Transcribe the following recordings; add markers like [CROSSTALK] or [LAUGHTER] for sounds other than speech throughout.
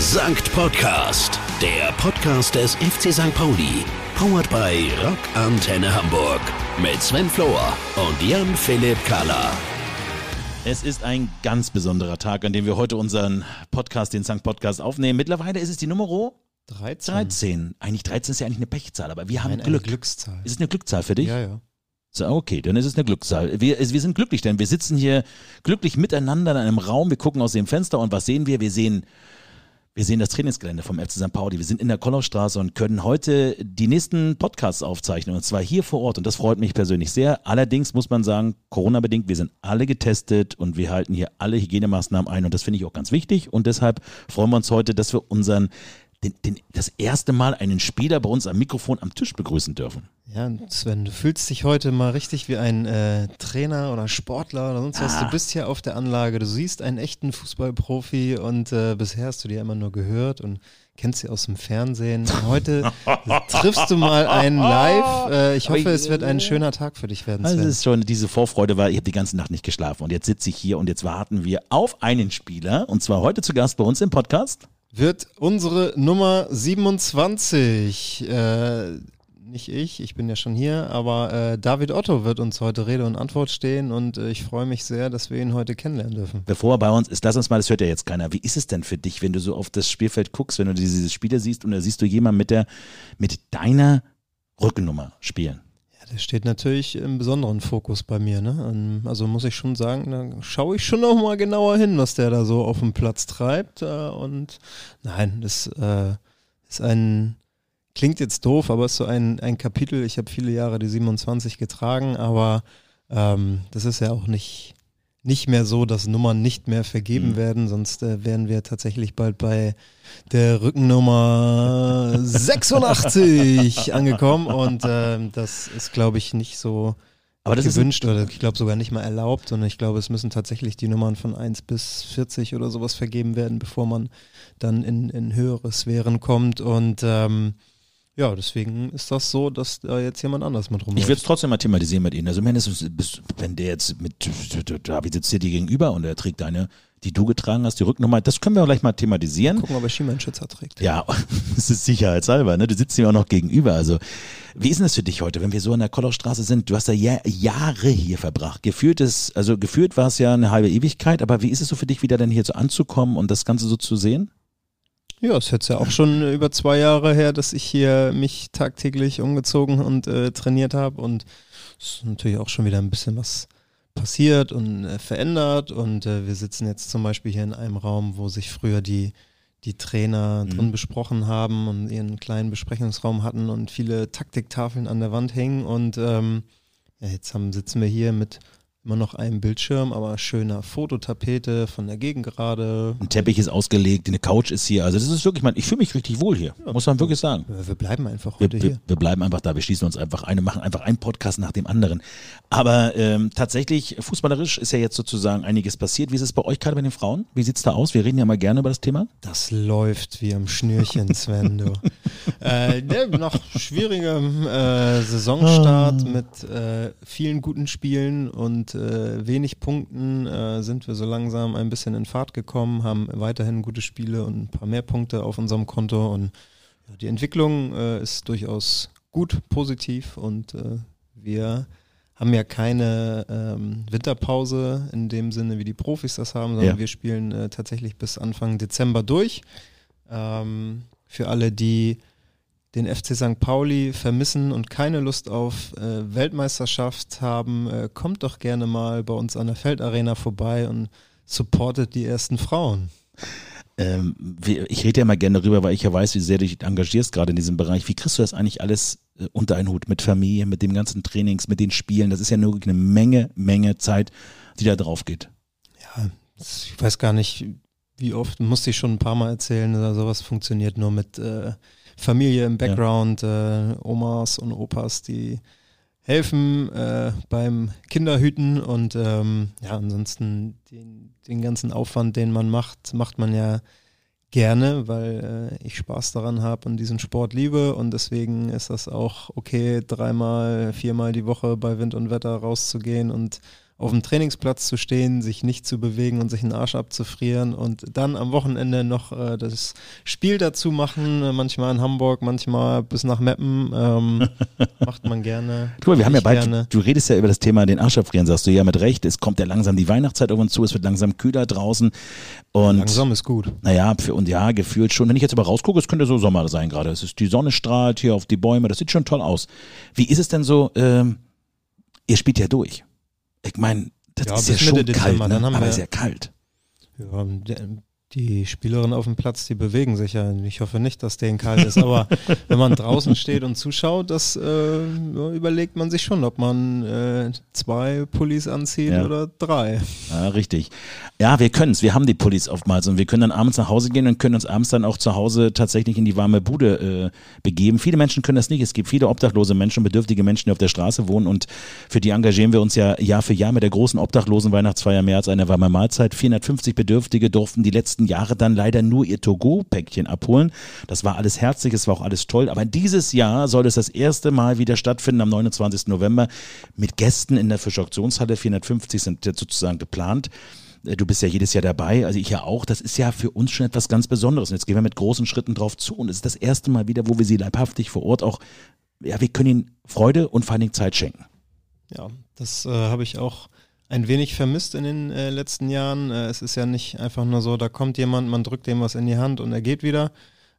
Sankt Podcast, der Podcast des FC St. Pauli. Powered by Rock Antenne Hamburg. Mit Sven Flohr und Jan-Philipp Kahler. Es ist ein ganz besonderer Tag, an dem wir heute unseren Podcast, den Sankt Podcast, aufnehmen. Mittlerweile ist es die Nummer 13. 13. Eigentlich 13 ist ja eigentlich eine Pechzahl, aber wir haben Nein, Glück. Eine Glückszahl. Ist es eine Glückszahl für dich? Ja, ja. So, okay, dann ist es eine Glückszahl. Wir, wir sind glücklich, denn wir sitzen hier glücklich miteinander in einem Raum. Wir gucken aus dem Fenster und was sehen wir? Wir sehen, wir sehen das Trainingsgelände vom FC St. Pauli. Wir sind in der Kollerstraße und können heute die nächsten Podcasts aufzeichnen und zwar hier vor Ort und das freut mich persönlich sehr. Allerdings muss man sagen, Corona-bedingt, wir sind alle getestet und wir halten hier alle Hygienemaßnahmen ein und das finde ich auch ganz wichtig und deshalb freuen wir uns heute, dass wir unseren den, den, das erste Mal einen Spieler bei uns am Mikrofon am Tisch begrüßen dürfen. Ja, Sven, du fühlst dich heute mal richtig wie ein äh, Trainer oder Sportler oder sonst was. Ah. Du bist hier auf der Anlage, du siehst einen echten Fußballprofi und äh, bisher hast du dir immer nur gehört und kennst sie aus dem Fernsehen. Heute [LAUGHS] triffst du mal einen live. Äh, ich hoffe, es wird ein schöner Tag für dich werden, Also Sven. es ist schon, diese Vorfreude war, ich habe die ganze Nacht nicht geschlafen und jetzt sitze ich hier und jetzt warten wir auf einen Spieler und zwar heute zu Gast bei uns im Podcast. Wird unsere Nummer 27. Äh, nicht ich, ich bin ja schon hier, aber äh, David Otto wird uns heute Rede und Antwort stehen und äh, ich freue mich sehr, dass wir ihn heute kennenlernen dürfen. Bevor er bei uns ist, lass uns mal, das hört ja jetzt keiner. Wie ist es denn für dich, wenn du so auf das Spielfeld guckst, wenn du diese Spiele siehst und da siehst du jemanden mit der, mit deiner Rückennummer spielen? Der steht natürlich im besonderen Fokus bei mir. Ne? Und also muss ich schon sagen, da schaue ich schon noch mal genauer hin, was der da so auf dem Platz treibt. Äh, und nein, das äh, ist ein, klingt jetzt doof, aber es ist so ein, ein Kapitel. Ich habe viele Jahre die 27 getragen, aber ähm, das ist ja auch nicht, nicht mehr so, dass Nummern nicht mehr vergeben Mhm. werden, sonst äh, wären wir tatsächlich bald bei der Rückennummer 86 [LAUGHS] angekommen und ähm, das ist, glaube ich, nicht so Aber das ist gewünscht oder ich glaube sogar nicht mal erlaubt und ich glaube, es müssen tatsächlich die Nummern von 1 bis 40 oder sowas vergeben werden, bevor man dann in, in höhere Sphären kommt und ähm, ja, deswegen ist das so, dass da jetzt jemand anders mit Ich rumläuft. würde es trotzdem mal thematisieren mit Ihnen. Also mindestens, wenn der jetzt mit David sitzt dir dir gegenüber und er trägt deine, die du getragen hast, die Rückennummer, das können wir auch gleich mal thematisieren. Gucken, ob er Schienbeinschützer trägt. Ja, [LAUGHS] das ist sicherheitshalber, ne? Du sitzt ihm auch noch gegenüber. Also, wie ist denn das für dich heute, wenn wir so an der Kollerstraße sind? Du hast ja Jahr, Jahre hier verbracht. Gefühlt ist, also gefühlt war es ja eine halbe Ewigkeit, aber wie ist es so für dich, wieder dann hier so anzukommen und das Ganze so zu sehen? Ja, es ist jetzt ja auch schon über zwei Jahre her, dass ich hier mich tagtäglich umgezogen und äh, trainiert habe. Und es ist natürlich auch schon wieder ein bisschen was passiert und äh, verändert. Und äh, wir sitzen jetzt zum Beispiel hier in einem Raum, wo sich früher die die Trainer Mhm. drin besprochen haben und ihren kleinen Besprechungsraum hatten und viele Taktiktafeln an der Wand hängen und ähm, ja, jetzt haben, sitzen wir hier mit immer noch einem Bildschirm, aber schöner Fototapete von der Gegend gerade, Ein Teppich ist ausgelegt, eine Couch ist hier. Also, das ist wirklich, man, ich fühle mich richtig wohl hier, muss man wirklich sagen. wir wir bleiben einfach Wir, heute wir, hier. wir bleiben einfach da, wir schließen uns einfach ein und machen einfach einen Podcast nach dem anderen. Aber ähm, tatsächlich, fußballerisch ist ja jetzt sozusagen einiges passiert. Wie ist es bei euch gerade bei den Frauen? Wie sieht's da aus? Wir reden ja mal gerne über das Thema. Das läuft wie am Schnürchen, Sven, du. [LAUGHS] äh, nach schwierigem äh, Saisonstart mit äh, vielen guten Spielen und äh, wenig Punkten äh, sind wir so langsam ein bisschen in Fahrt gekommen, haben weiterhin gute Spiele und ein paar mehr Punkte auf unserem Konto und ja, die Entwicklung äh, ist durchaus gut, positiv und äh, wir haben ja keine ähm, Winterpause in dem Sinne, wie die Profis das haben, sondern Ja. wir spielen äh, tatsächlich bis Anfang Dezember durch. Ähm, für alle, die den FC St. Pauli vermissen und keine Lust auf äh, Weltmeisterschaft haben, äh, kommt doch gerne mal bei uns an der Feldarena vorbei und supportet die ersten Frauen. Ähm, ich rede ja mal gerne darüber, weil ich ja weiß, wie sehr du dich engagierst gerade in diesem Bereich. Wie kriegst du das eigentlich alles äh, unter einen Hut mit Familie, mit dem ganzen Trainings, mit den Spielen? Das ist ja nur eine Menge, Menge Zeit, die da drauf geht. Ja, ich weiß gar nicht, wie oft, musste ich schon ein paar Mal erzählen, oder sowas funktioniert nur mit äh, Familie im Background, äh, Omas und Opas, die helfen äh, beim Kinderhüten und ähm, ja, ansonsten den, den ganzen Aufwand, den man macht, macht man ja gerne, weil äh, ich Spaß daran habe und diesen Sport liebe und deswegen ist das auch okay, dreimal, viermal die Woche bei Wind und Wetter rauszugehen und auf dem Trainingsplatz zu stehen, sich nicht zu bewegen und sich den Arsch abzufrieren und dann am Wochenende noch äh, das Spiel dazu machen, äh, manchmal in Hamburg, manchmal bis nach Meppen, ähm, [LAUGHS] macht man gerne. Guck mal, wir haben ja bald, gerne. du redest ja über das Thema den Arsch abfrieren, sagst du ja mit Recht. Es kommt ja langsam die Weihnachtszeit auf uns zu, es wird langsam kühler draußen. Und Langsam ist gut. naja, für, und ja, gefühlt schon. Wenn ich jetzt aber rausgucke, es könnte so Sommer sein gerade. Es ist die Sonne strahlt hier auf die Bäume, das sieht schon toll aus. Wie ist es denn so? Ähm, ihr spielt ja durch. Ich meine, das Ja, ist ja schon Mitte kalt, Dezember, ne? aber wir- ist ja kalt. Ja, die Spielerinnen auf dem Platz, die bewegen sich ja. Ich hoffe nicht, dass denen kalt ist, aber [LAUGHS] wenn man draußen steht und zuschaut, das äh, überlegt man sich schon, ob man äh, zwei Pullis anzieht Ja. oder drei. Ja, richtig. Ja, wir können's. Wir haben die Pullis oftmals und wir können dann abends nach Hause gehen und können uns abends dann auch zu Hause tatsächlich in die warme Bude äh, begeben. Viele Menschen können das nicht. Es gibt viele obdachlose Menschen, bedürftige Menschen, die auf der Straße wohnen und für die engagieren wir uns ja Jahr für Jahr mit der großen obdachlosen Weihnachtsfeier mehr als eine warme Mahlzeit. 450 Bedürftige durften die letzten Jahre dann leider nur ihr Togo-Päckchen abholen. Das war alles herzlich, es war auch alles toll. Aber dieses Jahr soll es das erste Mal wieder stattfinden am 29. November mit Gästen in der Fischauktionshalle. 450 sind sozusagen geplant. Äh, Du bist ja jedes Jahr dabei, also ich ja auch. Das ist ja für uns schon etwas ganz Besonderes. Und jetzt gehen wir mit großen Schritten drauf zu. Und es ist das erste Mal wieder, wo wir sie leibhaftig vor Ort auch, ja, wir können ihnen Freude und vor allen Dingen Zeit schenken. Ja, das äh, habe ich auch ein wenig vermisst in den äh, letzten Jahren. Äh, es ist ja nicht einfach nur so, da kommt jemand, man drückt dem was in die Hand und er geht wieder,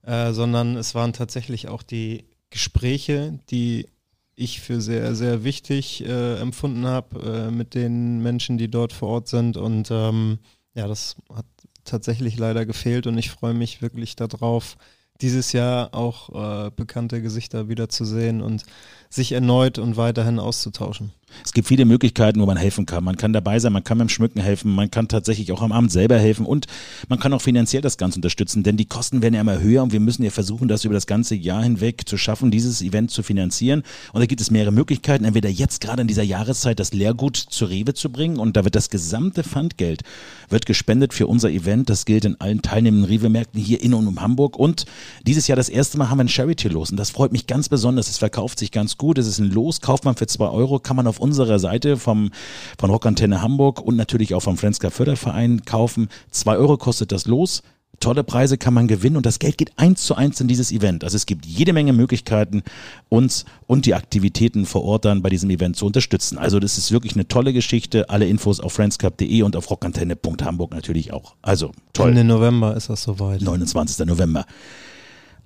äh, sondern es waren tatsächlich auch die Gespräche, die ich für sehr, sehr wichtig äh, empfunden habe äh, mit den Menschen, die dort vor Ort sind. Und ähm, ja, das hat tatsächlich leider gefehlt und ich freue mich wirklich darauf, dieses Jahr auch äh, bekannte Gesichter wiederzusehen und sich erneut und weiterhin auszutauschen. Es gibt viele Möglichkeiten, wo man helfen kann. Man kann dabei sein, man kann beim Schmücken helfen, man kann tatsächlich auch am Abend selber helfen und man kann auch finanziell das Ganze unterstützen, denn die Kosten werden ja immer höher und wir müssen ja versuchen, das über das ganze Jahr hinweg zu schaffen, dieses Event zu finanzieren. Und da gibt es mehrere Möglichkeiten. Entweder jetzt gerade in dieser Jahreszeit das Leergut zu Rewe zu bringen und da wird das gesamte Pfandgeld wird gespendet für unser Event. Das gilt in allen teilnehmenden Rewe-Märkten hier in und um Hamburg. Und dieses Jahr das erste Mal haben wir ein Charity-Los und das freut mich ganz besonders. Es verkauft sich ganz gut. Es ist ein Los, kauft man für zwei Euro, kann man auf unserer Seite vom, von Rockantenne Hamburg und natürlich auch vom Friendska Förderverein kaufen. Zwei Euro kostet das Los. Tolle Preise kann man gewinnen und das Geld geht eins zu eins in dieses Event. Also es gibt jede Menge Möglichkeiten, uns und die Aktivitäten vor Ort dann bei diesem Event zu unterstützen. Also das ist wirklich eine tolle Geschichte. Alle Infos auf friendsclub.de und auf rockantenne.hamburg natürlich auch. Also toll. Ende November ist das soweit. 29. November.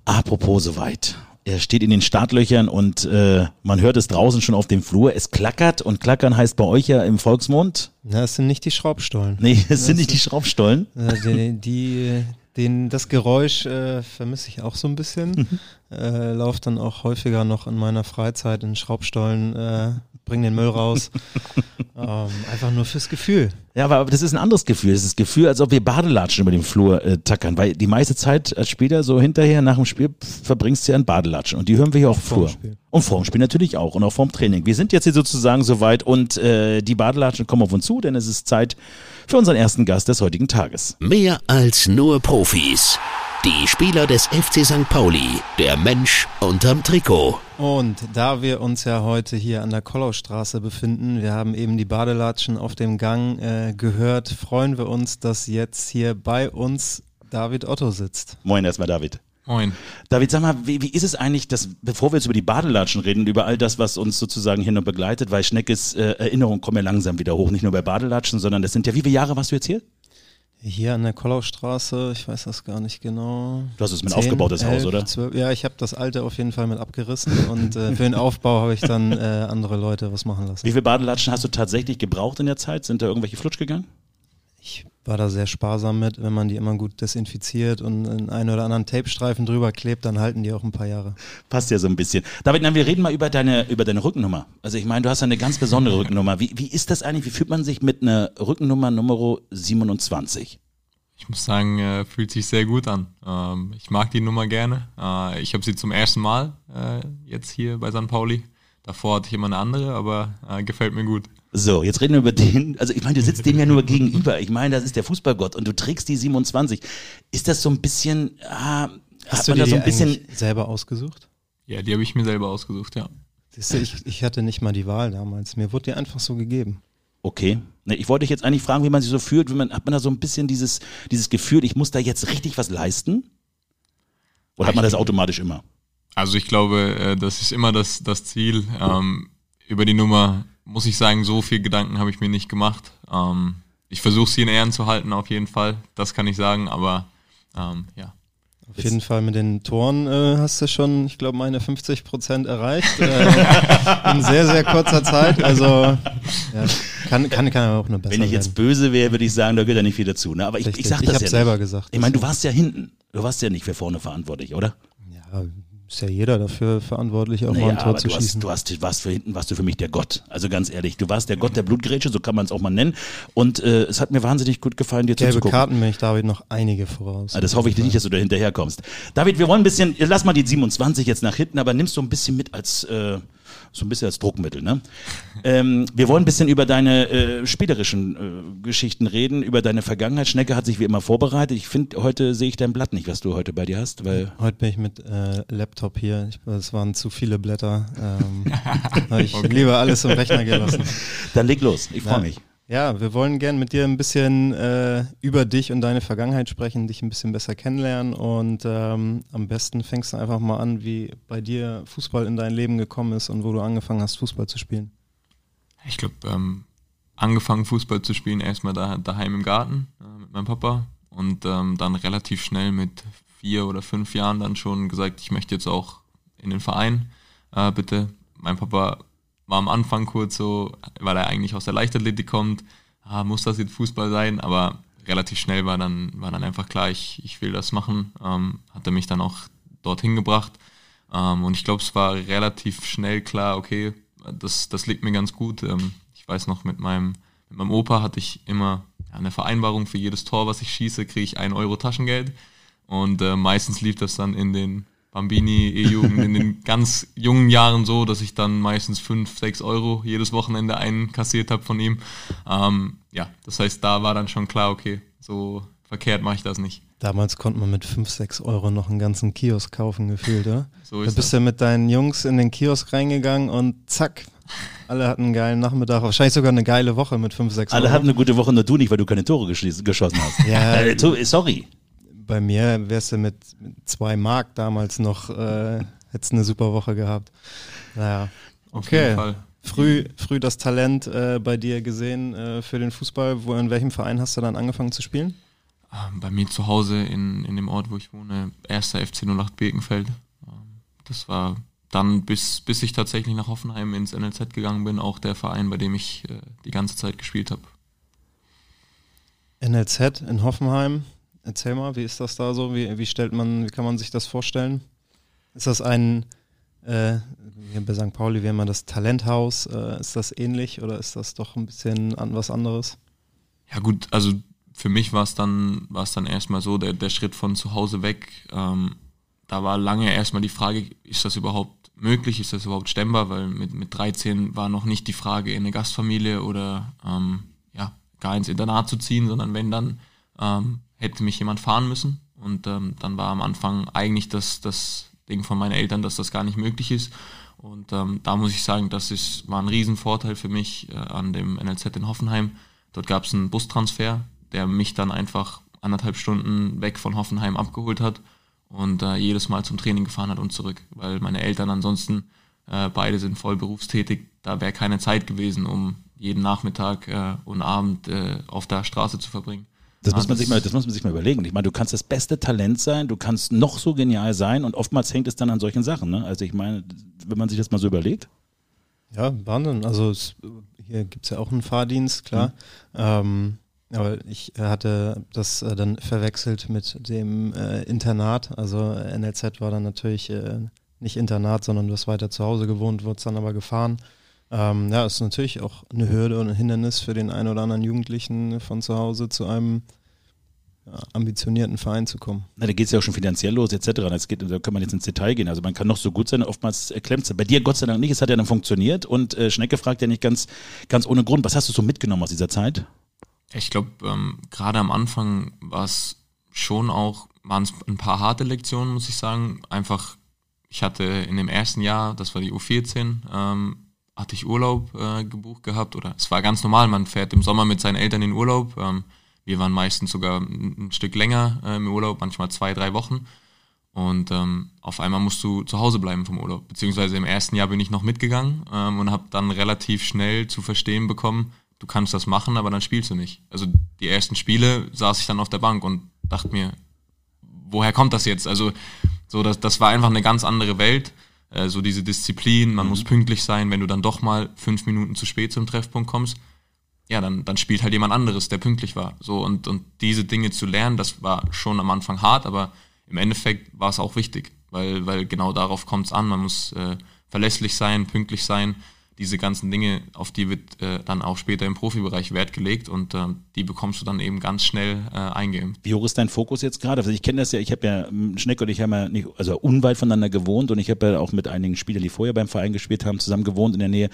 Apropos soweit. Er steht in den Startlöchern und äh, man hört es draußen schon auf dem Flur. Es klackert und klackern heißt bei euch ja im Volksmund. Na, es sind nicht die Schraubstollen. Nee, es sind nicht die Schraubstollen. Äh, die, die, den, das Geräusch äh, vermisse ich auch so ein bisschen. [LAUGHS] äh, Lauf dann auch häufiger noch in meiner Freizeit in Schraubstollen, äh, bring den Müll raus. [LAUGHS] ähm, einfach nur fürs Gefühl. Ja, aber aber das ist ein anderes Gefühl. Das ist das Gefühl, als ob wir Badelatschen über den Flur äh, tackern. Weil die meiste Zeit als Spieler so hinterher nach dem Spiel verbringst du ja in Badelatschen. Und die hören wir hier auch im vorm Flur. Spiel. Und vor dem Spiel natürlich auch. Und auch vorm Training. Wir sind jetzt hier sozusagen soweit und äh, die Badelatschen kommen auf uns zu, denn es ist Zeit für unseren ersten Gast des heutigen Tages. Mehr als nur Profis. Die Spieler des FC St. Pauli, der Mensch unterm Trikot. Und da wir uns ja heute hier an der Kollaustraße befinden, wir haben eben die Badelatschen auf dem Gang äh, gehört, freuen wir uns, dass jetzt hier bei uns David Otto sitzt. Moin erstmal, David. Moin. David, sag mal, wie, wie ist es eigentlich, dass, bevor wir jetzt über die Badelatschen reden, über all das, was uns sozusagen hier noch begleitet, weil Schneckes äh, Erinnerungen kommen ja langsam wieder hoch, nicht nur bei Badelatschen, sondern das sind ja, wie viele Jahre warst du jetzt hier? Hier an der Kollaustraße, ich weiß das gar nicht genau. Du hast es mit 10, aufgebautes Haus, 11, oder? 12, ja, ich habe das alte auf jeden Fall mit abgerissen und äh, für den [LAUGHS] Aufbau habe ich dann äh, andere Leute was machen lassen. Wie viele Badelatschen hast du tatsächlich gebraucht in der Zeit? Sind da irgendwelche flutsch gegangen? War da sehr sparsam mit, wenn man die immer gut desinfiziert und einen einen oder anderen Tapestreifen drüber klebt, dann halten die auch ein paar Jahre. Passt ja so ein bisschen. David, na, wir reden mal über deine, über deine Rückennummer. Also ich meine, du hast ja eine ganz besondere Rückennummer. Wie, wie ist das eigentlich? Wie fühlt man sich mit einer Rückennummer Nummer 27? Ich muss sagen, äh, fühlt sich sehr gut an. Ähm, ich mag die Nummer gerne. Äh, ich habe sie zum ersten Mal äh, jetzt hier bei St. Pauli. Davor hatte ich immer eine andere, aber äh, gefällt mir gut. So, jetzt reden wir über den. Also ich meine, du sitzt dem ja nur gegenüber. Ich meine, das ist der Fußballgott und du trägst die 27. Ist das so ein bisschen, ah, hat man da die so ein bisschen, selber ausgesucht? Ja, die habe ich mir selber ausgesucht, ja. Siehst du, ich, ich hatte nicht mal die Wahl damals. Mir wurde die einfach so gegeben. Okay. Ne, ich wollte dich jetzt eigentlich fragen, wie man sich so fühlt. Wie man, hat man da so ein bisschen dieses, dieses Gefühl, ich muss da jetzt richtig was leisten? Oder hat man das automatisch immer? Also ich glaube, äh, das ist immer das, das Ziel. Ähm, über die Nummer muss ich sagen, so viel Gedanken habe ich mir nicht gemacht. Ähm, ich versuche sie in Ehren zu halten, auf jeden Fall. Das kann ich sagen, aber ähm, ja. Auf jeden Fall mit den Toren äh, hast du schon, ich glaube, meine 50 Prozent erreicht. Äh, [LAUGHS] in sehr, sehr kurzer Zeit. Also ja, kann, kann, kann auch nur besser Wenn ich jetzt werden. böse wäre, würde ich sagen, da gehört ja nicht viel dazu. Ne? Aber ich, ich Richtig. sag Ich das hab's ja selber nicht. gesagt. Ich meine, du warst ja hinten. Du warst ja nicht für vorne verantwortlich, oder? Ja, ist ja jeder dafür verantwortlich, auch mal ein Naja, Tor zu du, hast, schießen. du hast, warst für hinten, warst du für mich der Gott. Also ganz ehrlich, du warst der Gott der Blutgrätsche, so kann man es auch mal nennen. Und äh, es hat mir wahnsinnig gut gefallen, dir Gelbe zuzugucken. Karten bin ich David noch einige voraus. Ah, Das hoffe ich nicht, dass du da hinterherkommst. David, wir wollen ein bisschen, lass mal die 27 jetzt nach hinten, aber nimmst so ein bisschen mit als, äh, so ein bisschen als Druckmittel, ne? ähm, wir wollen ein bisschen über deine äh, spielerischen äh, Geschichten reden, über deine Vergangenheit. Schnecke hat sich wie immer vorbereitet. Ich finde, heute sehe ich dein Blatt nicht, was du heute bei dir hast, weil Heute bin ich mit äh, Laptop hier. Es waren zu viele Blätter. Ähm, [LAUGHS] habe ich lieber alles im Rechner gelassen. [LAUGHS] dann leg los. Ich freue Ja. mich. Ja, wir wollen gern mit dir ein bisschen äh, über dich und deine Vergangenheit sprechen, dich ein bisschen besser kennenlernen und ähm, am besten fängst du einfach mal an, wie bei dir Fußball in dein Leben gekommen ist und wo du angefangen hast, Fußball zu spielen. Ich glaube, ähm, angefangen Fußball zu spielen erstmal da, daheim im Garten äh, mit meinem Papa und ähm, dann relativ schnell mit vier oder fünf Jahren dann schon gesagt, ich möchte jetzt auch in den Verein, äh, bitte. Mein Papa war am Anfang kurz so, weil er eigentlich aus der Leichtathletik kommt, ah, muss das jetzt Fußball sein, aber relativ schnell war dann, war dann einfach klar, ich, ich will das machen, ähm, hat er mich dann auch dorthin gebracht ähm, und ich glaube, es war relativ schnell klar, okay, das, das liegt mir ganz gut. Ähm, ich weiß noch, mit meinem, mit meinem Opa hatte ich immer eine Vereinbarung für jedes Tor, was ich schieße, kriege ich ein Euro Taschengeld. Und äh, meistens lief das dann in den Bambini, E-Jugend, in den [LAUGHS] ganz jungen Jahren so, dass ich dann meistens fünf, sechs Euro jedes Wochenende einkassiert habe von ihm. Ähm, ja, das heißt, da war dann schon klar, okay, so verkehrt mache ich das nicht. Damals konnte man mit 5, 6 Euro noch einen ganzen Kiosk kaufen, gefühlt, oder? So Da ist bist das. du mit deinen Jungs in den Kiosk reingegangen und zack, alle hatten einen geilen Nachmittag, wahrscheinlich sogar eine geile Woche mit 5, 6 Alle Euro. hatten eine gute Woche, nur du nicht, weil du keine Tore geschossen hast. Ja. äh, sorry. Bei mir wärst du mit, zwei Mark damals noch, äh, hättest eine super Woche gehabt. Naja, okay. Früh, früh das Talent äh, bei dir gesehen äh, für den Fußball. Wo, in welchem Verein hast du dann angefangen zu spielen? Ähm, Bei mir zu Hause in, in dem Ort, wo ich wohne, erster FC 08 Birkenfeld. Ähm, Das war dann, bis, bis ich tatsächlich nach Hoffenheim ins NLZ gegangen bin, auch der Verein, bei dem ich äh, die ganze Zeit gespielt habe. NLZ in Hoffenheim. Erzähl mal, wie ist das da so? Wie, wie stellt man, wie kann man sich das vorstellen? Ist das ein, äh, bei St. Pauli wäre man das Talenthaus, äh, ist das ähnlich oder ist das doch ein bisschen an was anderes? Ja gut, also für mich war es dann, dann erstmal so, der, der Schritt von zu Hause weg. Ähm, da war lange erstmal die Frage, ist das überhaupt möglich, ist das überhaupt stemmbar, weil mit, mit 13 war noch nicht die Frage, in eine Gastfamilie oder ähm, ja, gar ins Internat zu ziehen, sondern wenn dann ähm, hätte mich jemand fahren müssen. Und ähm, dann war am Anfang eigentlich das, das Ding von meinen Eltern, dass das gar nicht möglich ist. Und ähm, da muss ich sagen, das ist, war ein Riesenvorteil für mich äh, an dem NLZ in Hoffenheim. Dort gab es einen Bustransfer, der mich dann einfach anderthalb Stunden weg von Hoffenheim abgeholt hat und äh, jedes Mal zum Training gefahren hat und zurück, weil meine Eltern ansonsten äh, beide sind voll berufstätig. Da wäre keine Zeit gewesen, um jeden Nachmittag äh, und Abend äh, auf der Straße zu verbringen. Das muss, man sich mal, das muss man sich mal überlegen. Ich meine, du kannst das beste Talent sein, du kannst noch so genial sein und oftmals hängt es dann an solchen Sachen. Ne? Also ich meine, wenn man sich das mal so überlegt. Ja, Wahnsinn. Also es, hier gibt es ja auch einen Fahrdienst, klar. Ähm, aber ich äh, hatte das äh, dann verwechselt mit dem äh, Internat. Also äh, NLZ war dann natürlich äh, nicht Internat, sondern du hast weiter zu Hause gewohnt, wurdest dann aber gefahren. Ähm, ja, ist natürlich auch eine Hürde und ein Hindernis für den einen oder anderen Jugendlichen von zu Hause zu einem ambitionierten Verein zu kommen. Na, da geht es ja auch schon finanziell los, etc. Das geht, da kann man jetzt ins Detail gehen. Also man kann noch so gut sein, oftmals klemmt es. Bei dir Gott sei Dank nicht, es hat ja dann funktioniert und äh, Schnecke fragt ja nicht ganz, ganz ohne Grund. Was hast du so mitgenommen aus dieser Zeit? Ich glaube, ähm, gerade am Anfang war es schon auch, waren es ein paar harte Lektionen, muss ich sagen. Einfach, ich hatte in dem ersten Jahr, das war die U14, ähm, hatte ich Urlaub äh, gebucht gehabt oder es war ganz normal, man fährt im Sommer mit seinen Eltern in Urlaub. Ähm, wir waren meistens sogar ein, Stück länger äh, im Urlaub, manchmal zwei, drei Wochen. Und ähm, auf einmal musst du zu Hause bleiben vom Urlaub. Beziehungsweise im ersten Jahr bin ich noch mitgegangen ähm, und habe dann relativ schnell zu verstehen bekommen, du kannst das machen, aber dann spielst du nicht. Also die ersten Spiele saß ich dann auf der Bank und dachte mir, woher kommt das jetzt? Also so, das, das war einfach eine ganz andere Welt. Äh, so diese Disziplin, man mhm. muss pünktlich sein, wenn du dann doch mal fünf Minuten zu spät zum Treffpunkt kommst, ja, dann, dann spielt halt jemand anderes, der pünktlich war. So, und, und diese Dinge zu lernen, das war schon am Anfang hart, aber im Endeffekt war es auch wichtig, weil, weil genau darauf kommt es an. Man muss äh, verlässlich sein, pünktlich sein diese ganzen Dinge, auf die wird äh, dann auch später im Profibereich Wert gelegt und äh, die bekommst du dann eben ganz schnell äh, eingeimpft. Wie hoch ist dein Fokus jetzt gerade? Also ich kenne das ja, ich habe ja, Schneck und ich haben ja nicht, also unweit voneinander gewohnt und ich habe ja auch mit einigen Spielern, die vorher beim Verein gespielt haben, zusammen gewohnt in der Nähe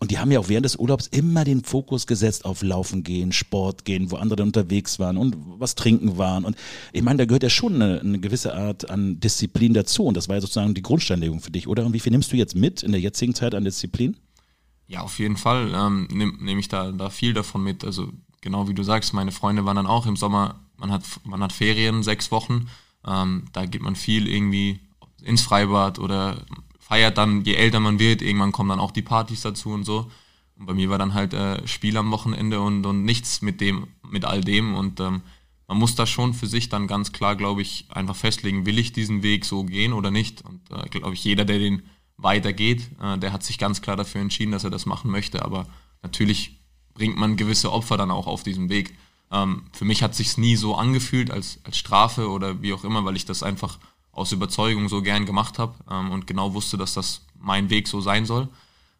und die haben ja auch während des Urlaubs immer den Fokus gesetzt auf Laufen gehen, Sport gehen, wo andere unterwegs waren und was trinken waren und ich meine, da gehört ja schon eine, eine gewisse Art an Disziplin dazu und das war ja sozusagen die Grundsteinlegung für dich, oder? Und wie viel nimmst du jetzt mit in der jetzigen Zeit an Disziplin? Ja, auf jeden Fall ähm, nehme nehm ich da, da viel davon mit. Also genau wie du sagst, meine Freunde waren dann auch im Sommer, man hat, man hat Ferien, sechs Wochen, ähm, da geht man viel irgendwie ins Freibad oder feiert dann, je älter man wird, irgendwann kommen dann auch die Partys dazu und so. Und bei mir war dann halt äh, Spiel am Wochenende und, und nichts mit dem, mit all dem. Und ähm, man muss da schon für sich dann ganz klar, glaube ich, einfach festlegen, will ich diesen Weg so gehen oder nicht. Und äh, glaube ich, jeder, der den weitergeht. Äh, der hat sich ganz klar dafür entschieden, dass er das machen möchte, aber natürlich bringt man gewisse Opfer dann auch auf diesem Weg. Ähm, für mich hat sich nie so angefühlt als, als Strafe oder wie auch immer, weil ich das einfach aus Überzeugung so gern gemacht habe ähm, und genau wusste, dass das mein Weg so sein soll.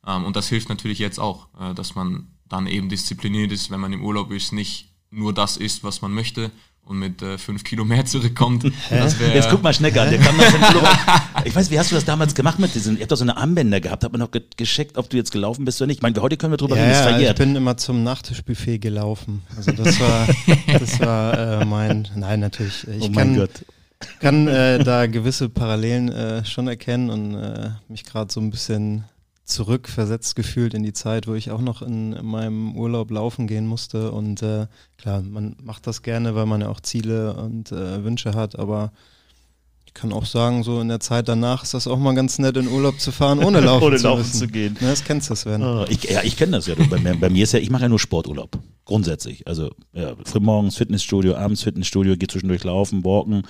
Ähm, und das hilft natürlich jetzt auch, äh, dass man dann eben diszipliniert ist, wenn man im Urlaub ist, nicht nur das isst, was man möchte, und mit äh, fünf Kilo mehr zurückkommt. Wär, Jetzt guck mal Schnecker, der kam noch [LAUGHS] Ich weiß, wie hast du das damals gemacht mit diesen, ihr habt doch so eine Armbänder gehabt, hat man noch ge gescheckt, ob du jetzt gelaufen bist oder nicht. Ich meine, heute können wir drüber ja, reden, ist verjährt. ich bin immer zum Nachtischbuffet gelaufen. Also das war, [LAUGHS] das war äh, mein, nein, natürlich. Ich oh kann, Gott. kann äh, da gewisse Parallelen äh, schon erkennen und äh, mich gerade so ein bisschen zurückversetzt gefühlt in die Zeit, wo ich auch noch in, in meinem Urlaub laufen gehen musste. Und äh, klar, man macht das gerne, weil man ja auch Ziele und äh, Wünsche hat, aber ich kann auch sagen, so in der Zeit danach ist das auch mal ganz nett, in Urlaub zu fahren, ohne [LAUGHS] laufen, ohne zu, laufen zu gehen. Na, das kennst du, Sven. Oh, ich, ja, ich kenne das ja. Bei mir, bei mir ist ja, ich mache ja nur Sporturlaub. Grundsätzlich. Also ja, frühmorgens Fitnessstudio, abends Fitnessstudio, gehe zwischendurch laufen, walken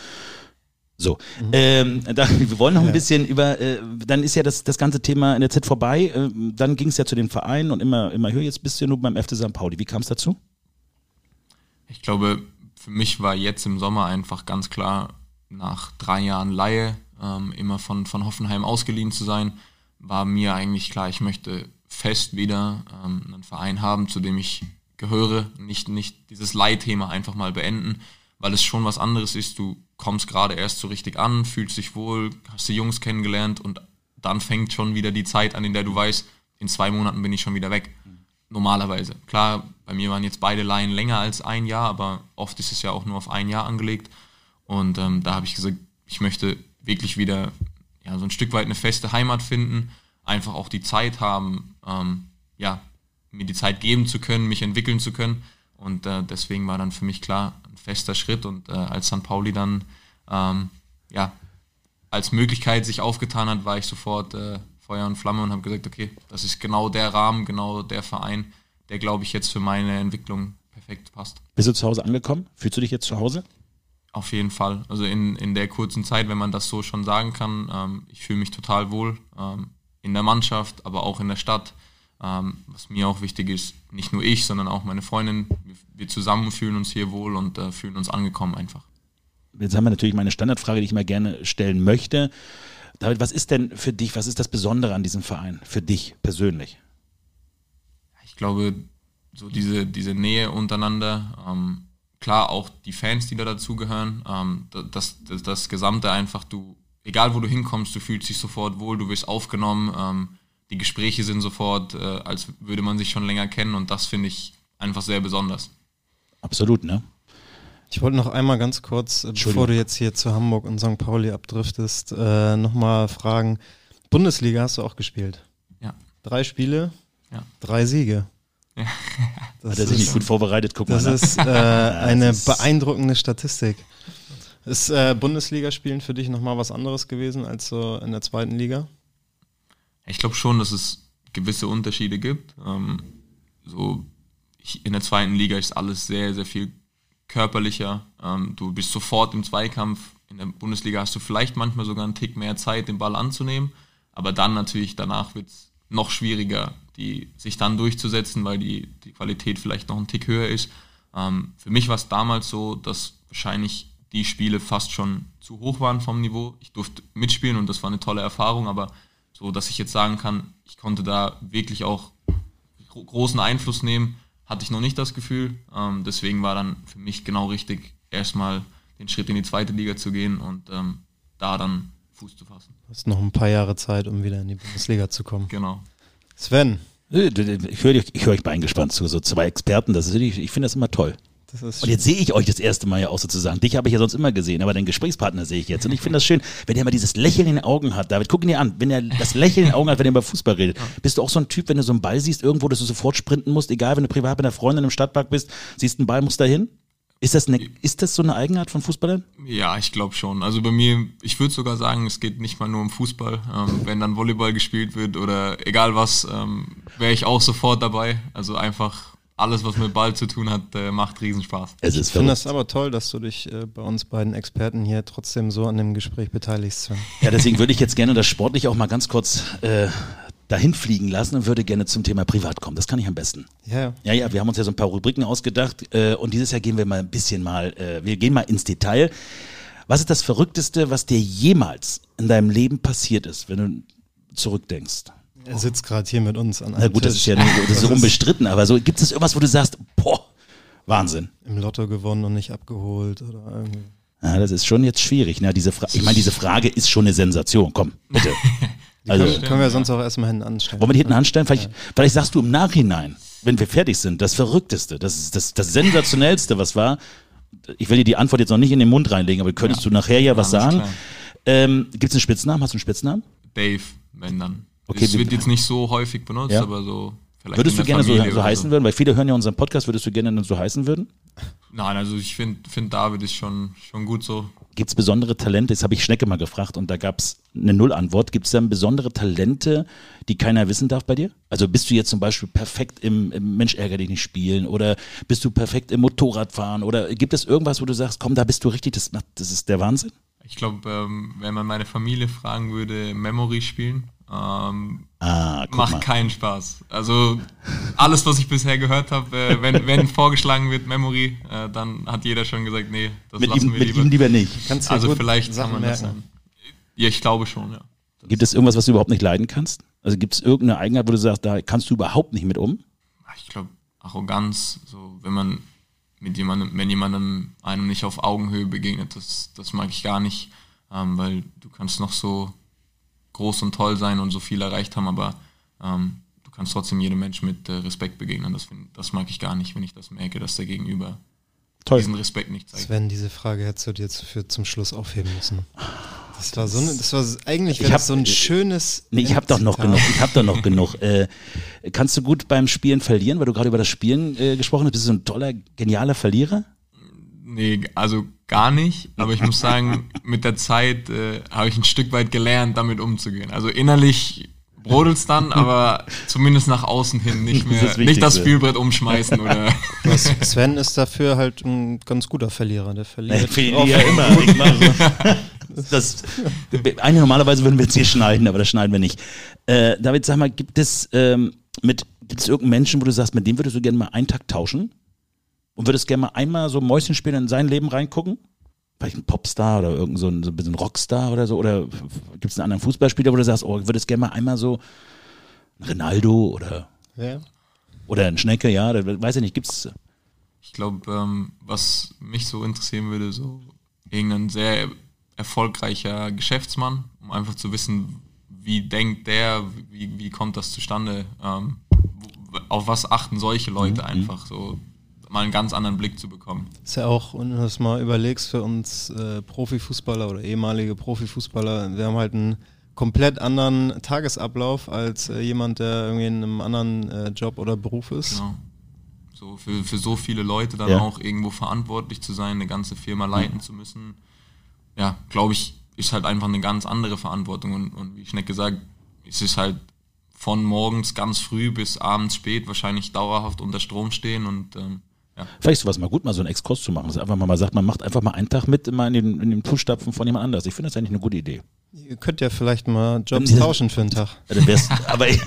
so, mhm. ähm, da, wir wollen noch ein ja. bisschen über, äh, dann ist ja das, das ganze Thema in der Zeit vorbei. Äh, dann ging es ja zu den Vereinen und immer, immer höher. Jetzt bist du ja nur beim FC St. Pauli. Wie kam es dazu? Ich glaube, für mich war jetzt im Sommer einfach ganz klar, nach drei Jahren Laie, ähm, immer von, von Hoffenheim ausgeliehen zu sein, war mir eigentlich klar, ich möchte fest wieder ähm, einen Verein haben, zu dem ich gehöre, nicht, nicht dieses Leihthema einfach mal beenden weil es schon was anderes ist. Du kommst gerade erst so richtig an, fühlst dich wohl, hast die Jungs kennengelernt und dann fängt schon wieder die Zeit an, in der du weißt, in zwei Monaten bin ich schon wieder weg. Normalerweise. Klar, bei mir waren jetzt beide Laien länger als ein Jahr, aber oft ist es ja auch nur auf ein Jahr angelegt. Und ähm, da habe ich gesagt, ich möchte wirklich wieder ja, so ein Stück weit eine feste Heimat finden, einfach auch die Zeit haben, ähm, ja, mir die Zeit geben zu können, mich entwickeln zu können. Und äh, deswegen war dann für mich klar, ein fester Schritt. Und äh, als St. Pauli dann ähm, ja, als Möglichkeit sich aufgetan hat, war ich sofort äh, Feuer und Flamme und habe gesagt, okay, das ist genau der Rahmen, genau der Verein, der, glaube ich, jetzt für meine Entwicklung perfekt passt. Bist du zu Hause angekommen? Fühlst du dich jetzt zu Hause? Auf jeden Fall. Also in, in der kurzen Zeit, wenn man das so schon sagen kann, ähm, ich fühle mich total wohl ähm, in der Mannschaft, aber auch in der Stadt. Ähm, was mir auch wichtig ist, nicht nur ich, sondern auch meine Freundin, wir, wir zusammen fühlen uns hier wohl und äh, fühlen uns angekommen einfach. Jetzt haben wir natürlich meine Standardfrage, die ich mal gerne stellen möchte. David, was ist denn für dich, was ist das Besondere an diesem Verein, für dich persönlich? Ich glaube, so diese, diese Nähe untereinander, ähm, klar auch die Fans, die da dazugehören, ähm, das, das, das Gesamte einfach, du, egal wo du hinkommst, du fühlst dich sofort wohl, du wirst aufgenommen, ähm, die Gespräche sind sofort, äh, als würde man sich schon länger kennen und das finde ich einfach sehr besonders. Absolut, ne? Ich wollte noch einmal ganz kurz, äh, bevor du jetzt hier zu Hamburg und St. Pauli abdriftest, äh, nochmal fragen, Bundesliga hast du auch gespielt? Ja. Drei Spiele, Ja. drei Siege. Das Hat er sich nicht gut vorbereitet? Guck das mal. ne? ist äh, [LAUGHS] eine das ist- beeindruckende Statistik. Ist äh, Bundesligaspielen für dich nochmal was anderes gewesen als so in der zweiten Liga? Ich glaube schon, dass es gewisse Unterschiede gibt. Ähm, so in der zweiten Liga ist alles sehr, sehr viel körperlicher. Ähm, du bist sofort im Zweikampf. In der Bundesliga hast du vielleicht manchmal sogar einen Tick mehr Zeit, den Ball anzunehmen. Aber dann natürlich danach wird es noch schwieriger, die, sich dann durchzusetzen, weil die, die Qualität vielleicht noch einen Tick höher ist. Ähm, für mich war es damals so, dass wahrscheinlich die Spiele fast schon zu hoch waren vom Niveau. Ich durfte mitspielen und das war eine tolle Erfahrung, aber so, dass ich jetzt sagen kann, ich konnte da wirklich auch gro- großen Einfluss nehmen, hatte ich noch nicht das Gefühl. Ähm, deswegen war dann für mich genau richtig, erstmal den Schritt in die zweite Liga zu gehen und ähm, da dann Fuß zu fassen. Du hast noch ein paar Jahre Zeit, um wieder in die Bundesliga zu kommen. Genau. Sven, Ich höre ich hör euch beingespannt zu, so zwei Experten, das ist, ich, ich finde das immer toll. das ist Und jetzt sehe ich euch das erste Mal ja auch sozusagen. Dich habe ich ja sonst immer gesehen, aber deinen Gesprächspartner sehe ich jetzt. Und ich finde das schön, wenn er mal dieses Lächeln in den Augen hat. David, guck ihn dir an. Wenn er das Lächeln in den Augen hat, wenn er über Fußball redet. Bist du auch so ein Typ, wenn du so einen Ball siehst irgendwo, dass du sofort sprinten musst, egal wenn du privat mit einer Freundin im Stadtpark bist, siehst einen Ball, musst dahin? Ist das, eine, ist das so eine Eigenart von Fußballern? Ja, ich glaube schon. Also bei mir, ich würde sogar sagen, es geht nicht mal nur um Fußball. Ähm, wenn dann Volleyball gespielt wird oder egal was, ähm, wäre ich auch sofort dabei. Also einfach alles, was mit Ball zu tun hat, äh, macht Riesenspaß. Es ist Ich finde das aber toll, dass du dich äh, bei uns beiden Experten hier trotzdem so an dem Gespräch beteiligst. Sven. Ja, deswegen würde ich jetzt gerne das sportlich auch mal ganz kurz äh, dahin fliegen lassen und würde gerne zum Thema Privat kommen. Das kann ich am besten. Ja, ja. Ja, wir haben uns ja so ein paar Rubriken ausgedacht äh, und dieses Jahr gehen wir mal ein bisschen mal, äh, wir gehen mal ins Detail. Was ist das Verrückteste, was dir jemals in deinem Leben passiert ist, wenn du zurückdenkst? Er sitzt gerade hier mit uns an einem Na gut, das Tisch. ist ja nicht, [LAUGHS] das ist unbestritten, aber so gibt es irgendwas, wo du sagst, boah, Wahnsinn. Im Lotto gewonnen und nicht abgeholt oder irgendwie. Ja, das ist schon jetzt schwierig. Ne? Diese Fra ich meine, diese Frage ist schon eine Sensation. Komm, bitte. [LAUGHS] Also, können, können wir sonst auch erstmal hinten anstellen. wollen wir die hinten anstellen? Vielleicht, vielleicht sagst du im Nachhinein, wenn wir fertig sind, das Verrückteste, das, ist das, das Sensationellste, was war. Ich will dir die Antwort jetzt noch nicht in den Mund reinlegen, aber könntest du nachher ja was sagen. Ähm, Gibt es einen Spitznamen? Hast du einen Spitznamen? Dave, wenn dann. Okay, es wird jetzt nicht so häufig benutzt, Ja. aber so vielleicht. Würdest du gerne so, Familie so heißen würden? Weil viele hören ja unseren Podcast, würdest du gerne dann so heißen würden? Nein, also ich finde find David ist schon, schon gut so. Gibt es besondere Talente? Das habe ich Schnecke mal gefragt und da gab es eine Null-Antwort. Gibt es dann besondere Talente, die keiner wissen darf bei dir? Also bist du jetzt zum Beispiel perfekt im, im Mensch ärger dich nicht spielen oder bist du perfekt im Motorradfahren oder gibt es irgendwas, wo du sagst, komm, da bist du richtig, das, das ist der Wahnsinn? Ich glaube, ähm, wenn man meine Familie fragen würde, Memory spielen, ähm, Ah, macht mal. keinen Spaß. Also alles, was ich bisher gehört habe, äh, wenn, wenn vorgeschlagen wird Memory, äh, dann hat jeder schon gesagt, nee, das Mit, lassen ihm, wir mit lieber. ihm lieber nicht. Kannst dir also vielleicht Sachen kann man das merken. dann. Ja, ich glaube schon, ja. Gibt es irgendwas, was du überhaupt nicht leiden kannst? Also gibt es irgendeine Eigenart, wo du sagst, da kannst du überhaupt nicht mit um? Ich glaube, Arroganz, so wenn man mit jemandem, wenn jemandem einem nicht auf Augenhöhe begegnet, das, das mag ich gar nicht, ähm, weil du kannst noch so groß und toll sein und so viel erreicht haben, aber ähm, du kannst trotzdem jedem Menschen mit äh, Respekt begegnen. Das, find, das mag ich gar nicht, wenn ich das merke, dass der Gegenüber Toll. diesen Respekt nicht zeigt. Sven, diese Frage hättest du dir jetzt für zum Schluss aufheben müssen. Das war so eine, das war eigentlich Ich hab- das so ein schönes. Nee, ich habe doch noch genug. Ich habe doch noch genug. Äh, kannst du gut beim Spielen verlieren, weil du gerade über das Spielen äh, gesprochen hast? Bist du so ein toller, genialer Verlierer? Nee, also gar nicht. Aber ich muss sagen, [LAUGHS] mit der Zeit äh, habe ich ein Stück weit gelernt, damit umzugehen. Also innerlich brodelt's dann, aber [LAUGHS] zumindest nach außen hin nicht Das mehr, das nicht das. Spielbrett umschmeißen oder. [LAUGHS] Sven ist dafür halt ein ganz guter Verlierer. Der verliert. oft. immer. Ich mach so. Das, eigentlich normalerweise würden wir jetzt hier schneiden, aber das schneiden wir nicht. Äh, David, sag mal, gibt es ähm, mit gibt es irgendeinen Menschen, wo du sagst, mit dem würdest du gerne mal einen Tag tauschen? Und würdest gerne mal einmal so Mäuschen spielen in sein Leben reingucken? Vielleicht ein Popstar oder irgend so ein, so ein bisschen Rockstar oder so? Oder gibt es einen anderen Fußballspieler, wo du sagst, oh, würdest gerne mal einmal so ein Ronaldo oder, Ja. oder ein Schnecke, ja, weiß ich nicht, gibt's. Ich glaube, ähm, was mich so interessieren würde, so irgendein sehr erfolgreicher Geschäftsmann, um einfach zu wissen, wie denkt der, wie, wie kommt das zustande, ähm, auf was achten solche Leute einfach, so mal einen ganz anderen Blick zu bekommen. Ist ja auch, wenn du das mal überlegst, für uns äh, Profifußballer oder ehemalige Profifußballer, wir haben halt einen komplett anderen Tagesablauf als äh, jemand, der irgendwie in einem anderen äh, Job oder Beruf ist. Genau. So für, für so viele Leute dann Ja. auch irgendwo verantwortlich zu sein, eine ganze Firma leiten zu müssen, ja, glaube ich, ist halt einfach eine ganz andere Verantwortung. Und, und wie Schneck gesagt, es ist halt von morgens ganz früh bis abends spät wahrscheinlich dauerhaft unter Strom stehen und ähm, ja, Vielleicht ist sowas mal gut, mal so einen Exkurs zu machen. Dass einfach mal, mal sagt, man macht einfach mal einen Tag mit immer in den, in den Fußstapfen von jemand anders. Ich finde das eigentlich eine gute Idee. Ihr könnt ja vielleicht mal Jobs tauschen für einen Tag. Ja, dann wär's, aber ich,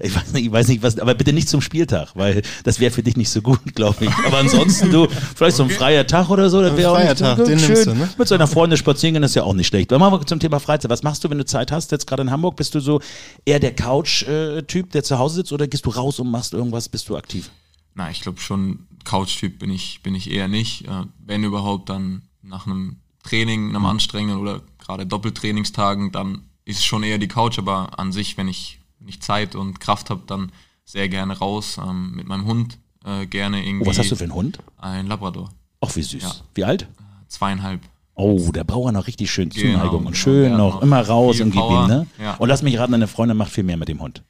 ich, weiß nicht, ich weiß nicht, was, aber bitte nicht zum Spieltag, weil das wäre für dich nicht so gut, glaube ich. Aber ansonsten, du, vielleicht so ein freier Tag oder so, das wäre auch freier nicht Tag, schön. den nimmst du, ne? Mit seiner Freundin spazieren gehen, ist ja auch nicht schlecht. Dann machen wir zum Thema Freizeit. Was machst du, wenn du Zeit hast? Jetzt gerade in Hamburg, bist du so eher der Couch-Typ, der zu Hause sitzt, oder gehst du raus und machst irgendwas, bist du aktiv? na, ich glaube schon, Couch-Typ bin ich, bin ich eher nicht. Äh, wenn überhaupt dann nach einem Training, einem anstrengenden oder gerade Doppeltrainingstagen, dann ist es schon eher die Couch, aber an sich, wenn ich, wenn ich Zeit und Kraft habe, dann sehr gerne raus, ähm, mit meinem Hund äh, gerne irgendwie. Oh, was hast du für einen Hund? Ein Labrador, Ach, wie süß. Ja. Wie alt? zweieinhalb. Oh, der braucht ja noch richtig schön Genau, Zuneigung und genau. schön Der hat noch noch immer raus und gib ihm, ne? Ja. Und lass mich raten, deine Freundin macht viel mehr mit dem Hund.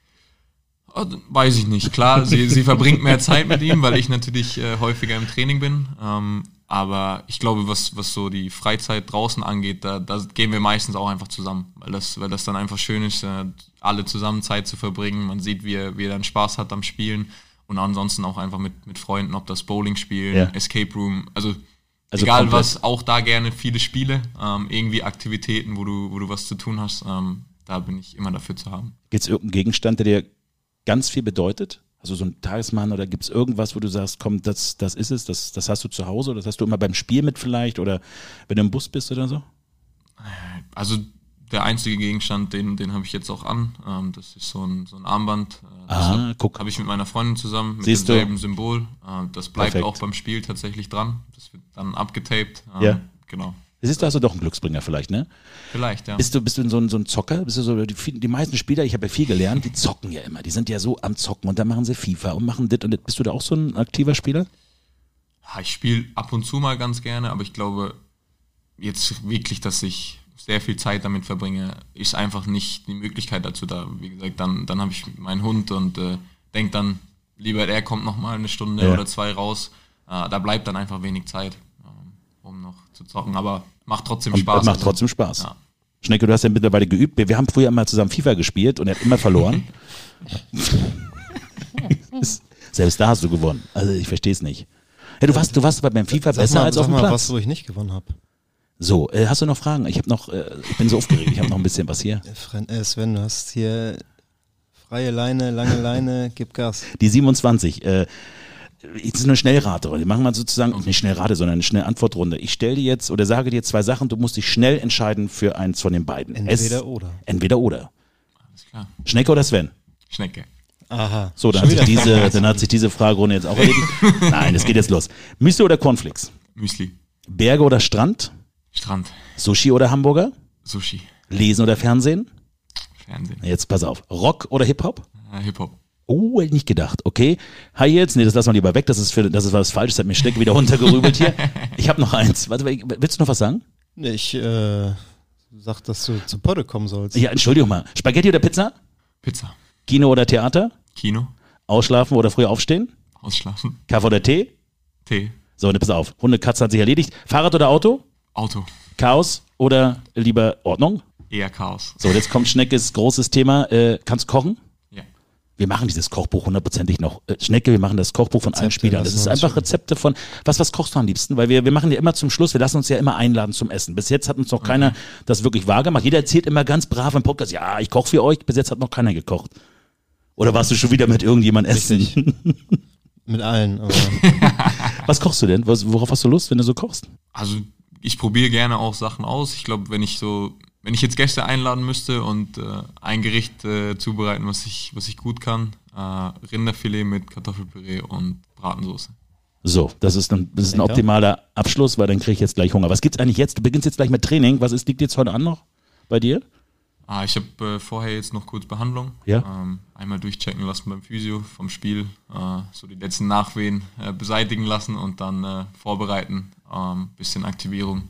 D- Weiß ich nicht. Klar, sie, sie verbringt mehr Zeit mit ihm, weil ich natürlich äh, häufiger im Training bin. Ähm, aber ich glaube, was, was so die Freizeit draußen angeht, da, da gehen wir meistens auch einfach zusammen, weil das, weil das dann einfach schön ist, äh, alle zusammen Zeit zu verbringen. Man sieht, wie er, wie er dann Spaß hat am Spielen und ansonsten auch einfach mit, mit Freunden, ob das Bowling spielen, Ja. Escape Room, also, Also egal komplett. was, auch da gerne viele Spiele, ähm, irgendwie Aktivitäten, wo du, wo du was zu tun hast. Ähm, da bin ich immer dafür zu haben. Gibt es irgendeinen Gegenstand, der dir ganz viel bedeutet? Also so ein Tagesmann oder gibt es irgendwas, wo du sagst, komm, das, das ist es, das, das hast du zu Hause oder das hast du immer beim Spiel mit vielleicht oder wenn du im Bus bist oder so? Also der einzige Gegenstand, den, den habe ich jetzt auch an. Ähm, das ist so ein, so ein Armband. Äh, das Ah, habe guck. hab ich mit meiner Freundin zusammen mit Siehst du? demselben Symbol. Äh, das bleibt Perfekt. auch beim Spiel tatsächlich dran. Das wird dann abgetaped. Ähm, Ja. Genau. Du, hast du doch einen Glücksbringer vielleicht, ne? Vielleicht, ja. Bist du, bist du so ein, so ein Zocker? Bist du so, die, die meisten Spieler, ich habe ja viel gelernt, die zocken ja immer. Die sind ja so am Zocken und dann machen sie FIFA und machen dit und dit. Bist du da auch so ein aktiver Spieler? Ja, ich spiele ab und zu mal ganz gerne, aber ich glaube jetzt wirklich, dass ich sehr viel Zeit damit verbringe, ist einfach nicht die Möglichkeit dazu da. Wie gesagt, dann, dann habe ich meinen Hund und äh, denke dann, lieber er kommt noch mal eine Stunde Ja. oder zwei raus. Äh, da bleibt dann einfach wenig Zeit, um noch zu zocken, aber macht trotzdem Und Spaß. macht Also, trotzdem Spaß. Ja. Schnecke, du hast ja mittlerweile geübt. Wir, wir haben früher mal zusammen FIFA gespielt und er hat immer verloren. [LAUGHS] Selbst da hast du gewonnen. Also ich verstehe es nicht. Ja, du warst, du warst beim FIFA Sag besser mal, als auf sag dem mal Platz. was, wo ich nicht gewonnen habe. So, äh, hast du noch Fragen? Ich habe noch, äh, ich bin so aufgeregt. Ich habe noch ein bisschen was hier. Äh, Sven, du hast hier freie Leine, lange Leine, gib Gas. Die 27. Jetzt ist eine Schnellrate. Wir machen mal sozusagen nicht Schnellrate, sondern eine Schnellantwortrunde. Ich stelle dir jetzt oder sage dir zwei Sachen. Du musst dich schnell entscheiden für eins von den beiden. Entweder oder. Entweder oder. Alles klar. Schnecke oder Sven? Schnecke. Aha. So, dann Schon hat, sich diese, dann hat sich diese Fragerunde jetzt auch [LAUGHS] erledigt. Nein, es geht jetzt los. Müsli oder Cornflakes? Müsli. Berge oder Strand? Strand. Sushi oder Hamburger? Sushi. Lesen oder Fernsehen? Fernsehen. Jetzt pass auf. Rock oder Hip-Hop? Äh, Hip-Hop. Oh, hätte ich nicht gedacht. Okay. High Heels? Nee, das lassen wir lieber weg. Das ist, für, das ist was Falsches. Hat mir Schnecke wieder [LAUGHS] runtergerübelt hier. Ich habe noch eins. Warte, willst du noch was sagen? Nee, Ich äh, sag, dass du zu Podde kommen sollst. Ja, Entschuldigung mal. Spaghetti oder Pizza? Pizza. Kino oder Theater? Kino. Ausschlafen oder früh aufstehen? Ausschlafen. Kaffee oder Tee? Tee. So, ne, pass auf. Hunde, Katze hat sich erledigt. Fahrrad oder Auto? Auto. Chaos oder lieber Ordnung? Eher Chaos. So, jetzt kommt Schneckes großes Thema. Äh, kannst du kochen? Wir machen dieses Kochbuch hundertprozentig noch. Äh, Schnecke, wir machen das Kochbuch von allen Rezepte Spielern. Das ist einfach. Rezepte von, was, was kochst du am liebsten? Weil wir, wir machen ja immer zum Schluss, wir lassen uns ja immer einladen zum Essen. Bis jetzt hat uns noch keiner das wirklich wahrgemacht. Jeder erzählt immer ganz brav im Podcast, ja, ich koche für euch. Bis jetzt hat noch keiner gekocht. Oder warst du schon wieder mit irgendjemand essen? Mit allen. [LAUGHS] Was kochst du denn? Was, worauf hast du Lust, wenn du so kochst? Also ich probiere gerne auch Sachen aus. Ich glaube, wenn ich so, wenn ich jetzt Gäste einladen müsste und äh, ein Gericht äh, zubereiten, was ich, was ich gut kann, äh, Rinderfilet mit Kartoffelpüree und Bratensoße. So, das ist ein, das ist ein optimaler Abschluss, weil dann kriege ich jetzt gleich Hunger. Was gibt's eigentlich jetzt? Du beginnst jetzt gleich mit Training. Was ist, liegt jetzt heute an noch bei dir? Ah, ich habe äh, vorher jetzt noch kurz Behandlung. Ja. Ähm, einmal durchchecken lassen beim Physio vom Spiel, äh, so die letzten Nachwehen äh, beseitigen lassen und dann äh, vorbereiten, ähm, bisschen Aktivierung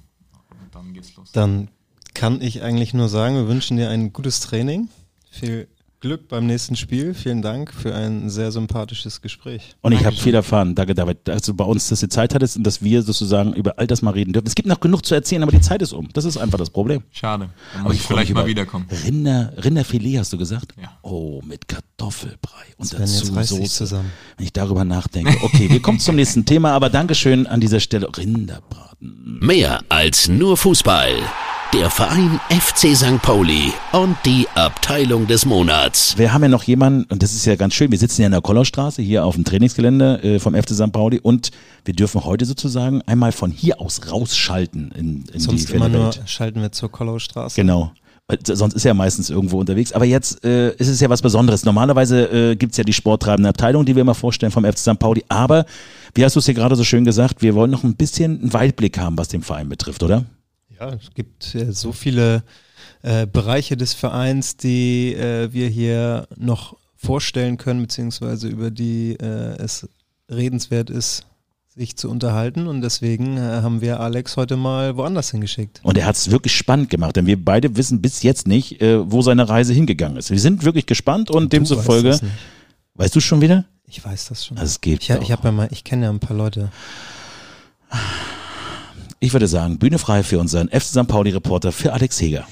und dann geht's los. dann kann ich eigentlich nur sagen, wir wünschen dir ein gutes Training. Viel Glück beim nächsten Spiel. Vielen Dank für ein sehr sympathisches Gespräch. Und ich habe viel erfahren. Danke, David. Also bei uns, dass du Zeit hattest und dass wir sozusagen über all das mal reden dürfen. Es gibt noch genug zu erzählen, aber die Zeit ist um. Das ist einfach das Problem. Schade. Dann Aber muss ich freu vielleicht mal wiederkommen. Rinder, Rinderfilet hast du gesagt? Ja. Oh, mit Kartoffelbrei. Und jetzt dazu Soße. zusammen. Wenn ich darüber nachdenke. Okay, wir kommen zum nächsten Thema, aber Dankeschön an dieser Stelle. Rinderbraten. Mehr als nur Fußball. Der Verein FC St. Pauli und die Abteilung des Monats. Wir haben ja noch jemanden, und das ist ja ganz schön, wir sitzen ja in der Kollerstraße hier auf dem Trainingsgelände äh, vom FC St. Pauli und wir dürfen heute sozusagen einmal von hier aus rausschalten in, in Sonst die immer nur Welt. schalten wir zur Kollaustraße. Genau. Weil Sonst ist er meistens irgendwo unterwegs. Aber jetzt äh, ist es ja was Besonderes. Normalerweise äh, gibt's ja die sporttreibende Abteilung, die wir immer vorstellen vom FC St. Pauli. Aber, wie hast du es hier gerade so schön gesagt, wir wollen noch ein bisschen einen Weitblick haben, was den Verein betrifft, oder? Ja, es gibt äh, so viele äh, Bereiche des Vereins, die äh, wir hier noch vorstellen können, beziehungsweise über die äh, es redenswert ist, sich zu unterhalten. Und deswegen äh, haben wir Alex heute mal woanders hingeschickt. Und er hat es wirklich spannend gemacht, denn wir beide wissen bis jetzt nicht, äh, wo seine Reise hingegangen ist. Wir sind wirklich gespannt und Du demzufolge. weißt. Weißt du schon wieder? Ich weiß das schon. Also es geht. ich ich ja mal, ich kenne ja ein paar Leute. Ich würde sagen, Bühne frei für unseren FC St. Pauli-Reporter für Alex Heger.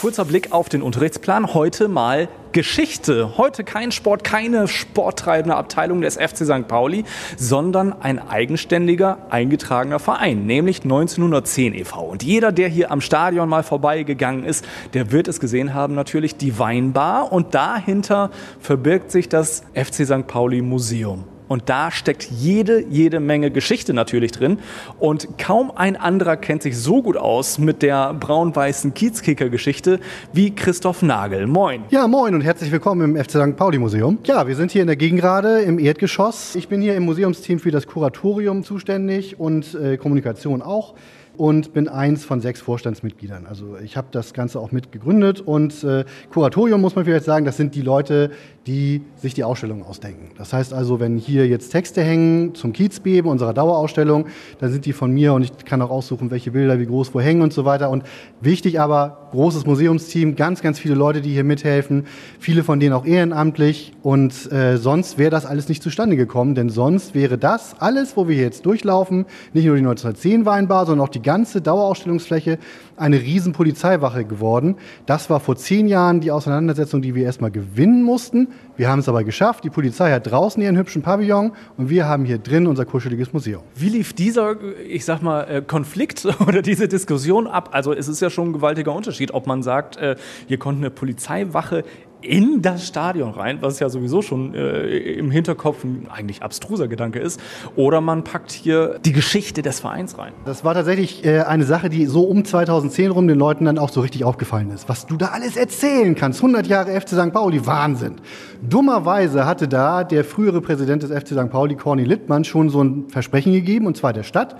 Kurzer Blick auf den Unterrichtsplan. Heute mal Geschichte. Heute kein Sport, keine sporttreibende Abteilung des FC St. Pauli, sondern ein eigenständiger, eingetragener Verein, nämlich 1910 e.V. Und jeder, der hier am Stadion mal vorbeigegangen ist, der wird es gesehen haben, natürlich die Weinbar. Und dahinter verbirgt sich das FC St. Pauli Museum. Und da steckt jede, jede Menge Geschichte natürlich drin. Und kaum ein anderer kennt sich so gut aus mit der braun-weißen Kiezkicker-Geschichte wie Christoph Nagel. Moin. Ja, moin und herzlich willkommen im FC St. Pauli Museum. Ja, wir sind hier in der Gegengrade im Erdgeschoss. Ich bin hier im Museumsteam für das Kuratorium zuständig und äh, Kommunikation auch und bin eins von sechs Vorstandsmitgliedern. Also ich habe das Ganze auch mit gegründet und äh, Kuratorium muss man vielleicht sagen, das sind die Leute, die sich die Ausstellung ausdenken. Das heißt also, wenn hier jetzt Texte hängen zum Kiezbeben, unserer Dauerausstellung, dann sind die von mir und ich kann auch aussuchen, welche Bilder wie groß wo hängen und so weiter. Und wichtig aber, großes Museumsteam, ganz, ganz viele Leute, die hier mithelfen, viele von denen auch ehrenamtlich und äh, sonst wäre das alles nicht zustande gekommen, denn sonst wäre das alles, wo wir jetzt durchlaufen, nicht nur die 1910 Weinbar, sondern auch die ganze Dauerausstellungsfläche eine riesen Polizeiwache geworden. Das war vor zehn Jahren die Auseinandersetzung, die wir erstmal gewinnen mussten. Wir haben es aber geschafft. Die Polizei hat draußen ihren hübschen Pavillon und wir haben hier drin unser kuscheliges Museum. Wie lief dieser, ich sag mal, äh, Konflikt [LAUGHS] oder diese Diskussion ab? Also es ist ja schon ein gewaltiger Unterschied, ob man sagt, äh, hier konnte eine Polizeiwache in das Stadion rein, was ja sowieso schon äh, im Hinterkopf ein eigentlich abstruser Gedanke ist, oder man packt hier die Geschichte des Vereins rein. Das war tatsächlich äh, eine Sache, die so um 2010 rum den Leuten dann auch so richtig aufgefallen ist. Was du da alles erzählen kannst. 100 Jahre FC St. Pauli, Wahnsinn. Dummerweise hatte da der frühere Präsident des FC St. Pauli, Corny Littmann, schon so ein Versprechen gegeben, und zwar der Stadt,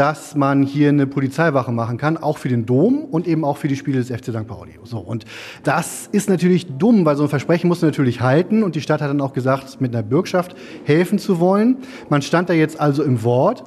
dass man hier eine Polizeiwache machen kann, auch für den Dom und eben auch für die Spiele des FC St. Pauli. So, und das ist natürlich dumm, weil so ein Versprechen muss man natürlich halten und die Stadt hat dann auch gesagt, mit einer Bürgschaft helfen zu wollen. Man stand da jetzt also im Wort.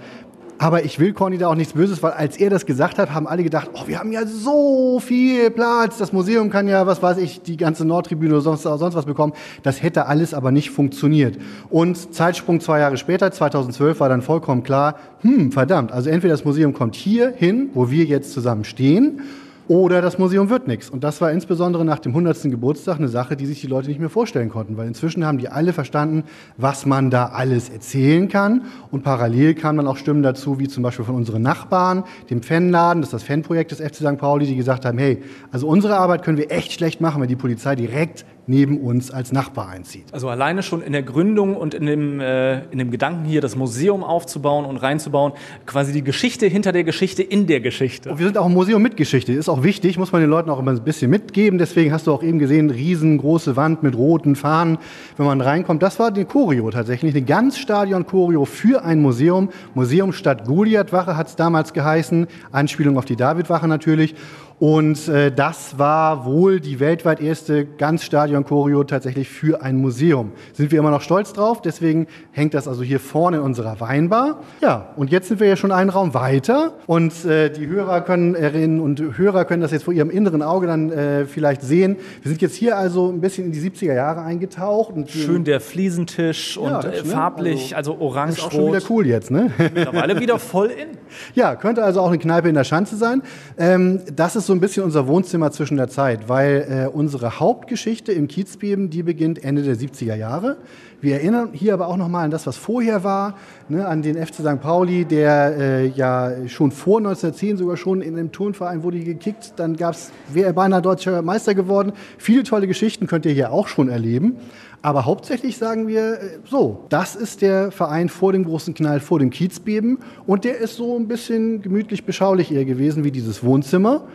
Aber ich will Corny da auch nichts Böses, weil als er das gesagt hat, haben alle gedacht, oh, wir haben ja so viel Platz, das Museum kann ja, was weiß ich, die ganze Nordtribüne oder sonst, sonst was bekommen. Das hätte alles aber nicht funktioniert. Und Zeitsprung zwei Jahre später, 2012, war dann vollkommen klar, hm, verdammt, also entweder das Museum kommt hier hin, wo wir jetzt zusammen stehen, oder das Museum wird nichts. Und das war insbesondere nach dem 100. Geburtstag eine Sache, die sich die Leute nicht mehr vorstellen konnten, weil inzwischen haben die alle verstanden, was man da alles erzählen kann. Und parallel kamen dann auch Stimmen dazu, wie zum Beispiel von unseren Nachbarn, dem Fanladen, das ist das Fanprojekt des FC St. Pauli, die gesagt haben, hey, also unsere Arbeit können wir echt schlecht machen, wenn die Polizei direkt neben uns als Nachbar einzieht. Also alleine schon in der Gründung und in dem, äh, in dem Gedanken hier, das Museum aufzubauen und reinzubauen, quasi die Geschichte hinter der Geschichte in der Geschichte. Und wir sind auch ein Museum mit Geschichte. Ist auch wichtig, muss man den Leuten auch immer ein bisschen mitgeben. Deswegen hast du auch eben gesehen, riesengroße Wand mit roten Fahnen, wenn man reinkommt. Das war die Choreo tatsächlich, eine ganz Stadion-Choreo für ein Museum. Museum Stadt Goliath-Wache hat es damals geheißen. Anspielung auf die David-Wache natürlich. Und äh, das war wohl die weltweit erste Ganzstadion-Choreo tatsächlich für ein Museum. Sind wir immer noch stolz drauf, deswegen hängt das also hier vorne in unserer Weinbar. Ja, und jetzt sind wir ja schon einen Raum weiter und äh, die Hörerinnen und Hörer können das jetzt vor ihrem inneren Auge dann äh, vielleicht sehen. Wir sind jetzt hier also ein bisschen in die 70er Jahre eingetaucht. Und Schön der Fliesentisch und Ja, äh, hübsch, ne? farblich, also, ist auch schon wieder cool jetzt, ne? Mittlerweile wieder voll in. [LAUGHS] Ja, könnte also auch eine Kneipe in der Schanze sein. Ähm, das ist so ein bisschen unser Wohnzimmer zwischen der Zeit, weil äh, unsere Hauptgeschichte im Kiezbeben, die beginnt Ende der 70er Jahre. Wir erinnern hier aber auch nochmal an das, was vorher war, ne, an den FC St. Pauli, der äh, ja schon vor 1910 sogar schon in dem Turnverein wurde gekickt. Dann gab es, wäre beinahe deutscher Meister geworden. Viele tolle Geschichten könnt ihr hier auch schon erleben. Aber hauptsächlich sagen wir äh, so, das ist der Verein vor dem großen Knall, vor dem Kiezbeben. Und der ist so ein bisschen gemütlich beschaulich eher gewesen wie dieses Wohnzimmer.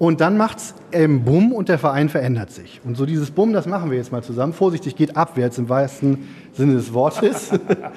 Und dann macht's ähm, Bumm und der Verein verändert sich. Und so dieses Bumm, das machen wir jetzt mal zusammen. Vorsichtig geht abwärts im wahrsten Sinne des Wortes.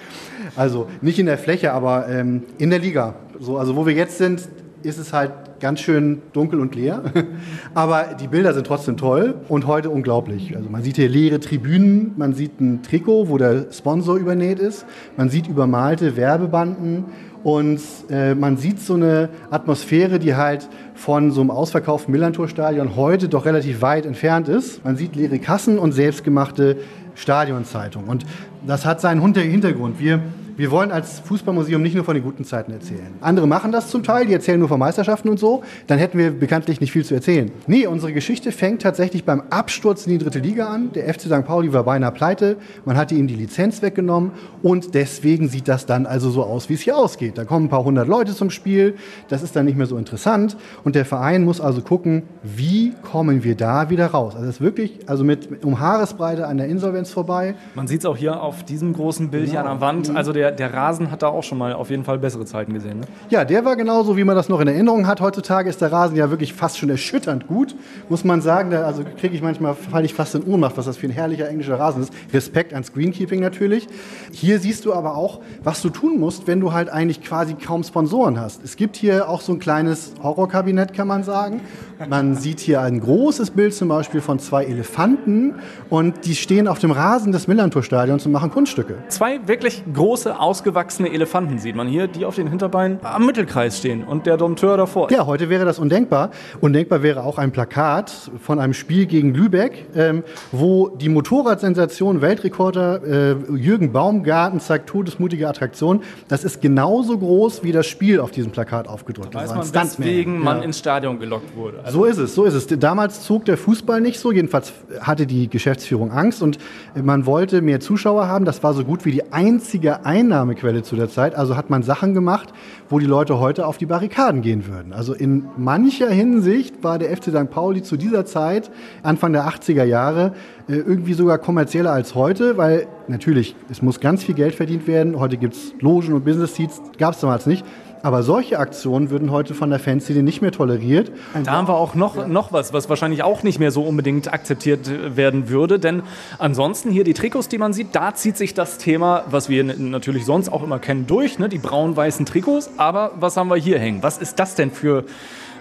[LAUGHS] also nicht in der Fläche, aber ähm, in der Liga. So, also wo wir jetzt sind, ist es halt ganz schön dunkel und leer. [LAUGHS] Aber die Bilder sind trotzdem toll und heute unglaublich. Also man sieht hier leere Tribünen, man sieht ein Trikot, wo der Sponsor übernäht ist, man sieht übermalte Werbebanden und äh, man sieht so eine Atmosphäre, die halt von so einem ausverkauften Millantor-Stadion heute doch relativ weit entfernt ist. Man sieht leere Kassen und selbstgemachte Stadionzeitungen. Und das hat seinen Hinter- Hintergrund. Wir wir wollen als Fußballmuseum nicht nur von den guten Zeiten erzählen. Andere machen das zum Teil, die erzählen nur von Meisterschaften und so. Dann hätten wir bekanntlich nicht viel zu erzählen. Nee, unsere Geschichte fängt tatsächlich beim Absturz in die dritte Liga an. Der FC St. Pauli war beinahe pleite. Man hatte ihm die Lizenz weggenommen. Und deswegen sieht das dann also so aus, wie es hier ausgeht. Da kommen ein paar hundert Leute zum Spiel. Das ist dann nicht mehr so interessant. Und der Verein muss also gucken, wie kommen wir da wieder raus. Also es ist wirklich, also mit um Haaresbreite an der Insolvenz vorbei. Man sieht es auch hier auf diesem großen Bild hier an der Wand. Also der, der Rasen hat da auch schon mal auf jeden Fall bessere Zeiten gesehen. Ne? Ja, der war genauso, wie man das noch in Erinnerung hat. Heutzutage ist der Rasen ja wirklich fast schon erschütternd gut, muss man sagen. Da, also kriege ich manchmal, falle ich fast in Ohnmacht, was das für ein herrlicher englischer Rasen ist. Respekt ans Greenkeeping natürlich. Hier siehst du aber auch, was du tun musst, wenn du halt eigentlich quasi kaum Sponsoren hast. Es gibt hier auch so ein kleines Horrorkabinett, kann man sagen. Man sieht hier ein großes Bild zum Beispiel von zwei Elefanten und die stehen auf dem Rasen des Millantor-Stadions und machen Kunststücke. Zwei wirklich große, ausgewachsene Elefanten sieht man hier, die auf den Hinterbeinen am Mittelkreis stehen und der Dompteur davor. Ja, heute wäre das undenkbar. Undenkbar wäre auch ein Plakat von einem Spiel gegen Lübeck, ähm, wo die Motorradsensation Weltrekorder äh, Jürgen Baumgarten zeigt todesmutige Attraktion. Das ist genauso groß wie das Spiel auf diesem Plakat aufgedrückt. Weiß Das war man, weswegen man Ja. ins Stadion gelockt wurde. Also So ist es, so ist es. Damals zog der Fußball nicht so, jedenfalls hatte die Geschäftsführung Angst und man wollte mehr Zuschauer haben. Das war so gut wie die einzige Einnahmequelle zu der Zeit. Also hat man Sachen gemacht, wo die Leute heute auf die Barrikaden gehen würden. Also in mancher Hinsicht war der FC St. Pauli zu dieser Zeit, Anfang der 80er Jahre, äh, irgendwie sogar kommerzieller als heute, weil natürlich, es muss ganz viel Geld verdient werden. Heute gibt es Logen und Business Seats, gab es damals nicht. Aber solche Aktionen würden heute von der Fanszene nicht mehr toleriert. Da haben wir auch noch, noch was, was wahrscheinlich auch nicht mehr so unbedingt akzeptiert äh, werden würde. Denn ansonsten hier die Trikots, die man sieht, da zieht sich das Thema, was wir natürlich sonst auch immer kennen, durch. Ne? Die braun-weißen Trikots. Aber was haben wir hier hängen? Was ist das denn für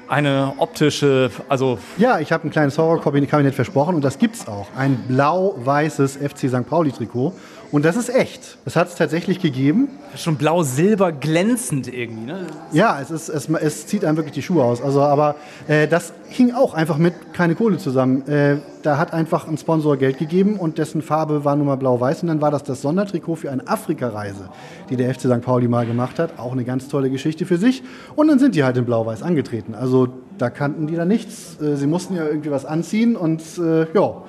eine optische, also Ja, ich habe ein kleines Horrorkabinett versprochen und das gibt's auch. Ein blau-weißes FC St. Pauli-Trikot. Und das ist echt. Das hat es tatsächlich gegeben. schon blau-silber glänzend irgendwie. Ne? Ja, es, ist, es, es zieht einem wirklich die Schuhe aus. Also, aber äh, das hing auch einfach mit keine Kohle zusammen. Äh, da hat einfach ein Sponsor Geld gegeben und dessen Farbe war nun mal blau-weiß. Und dann war das das Sondertrikot für eine Afrika-Reise, die der FC St. Pauli mal gemacht hat. Auch eine ganz tolle Geschichte für sich. Und dann sind die halt in blau-weiß angetreten. Also da kannten die da nichts. Äh, sie mussten ja irgendwie was anziehen und äh, ja.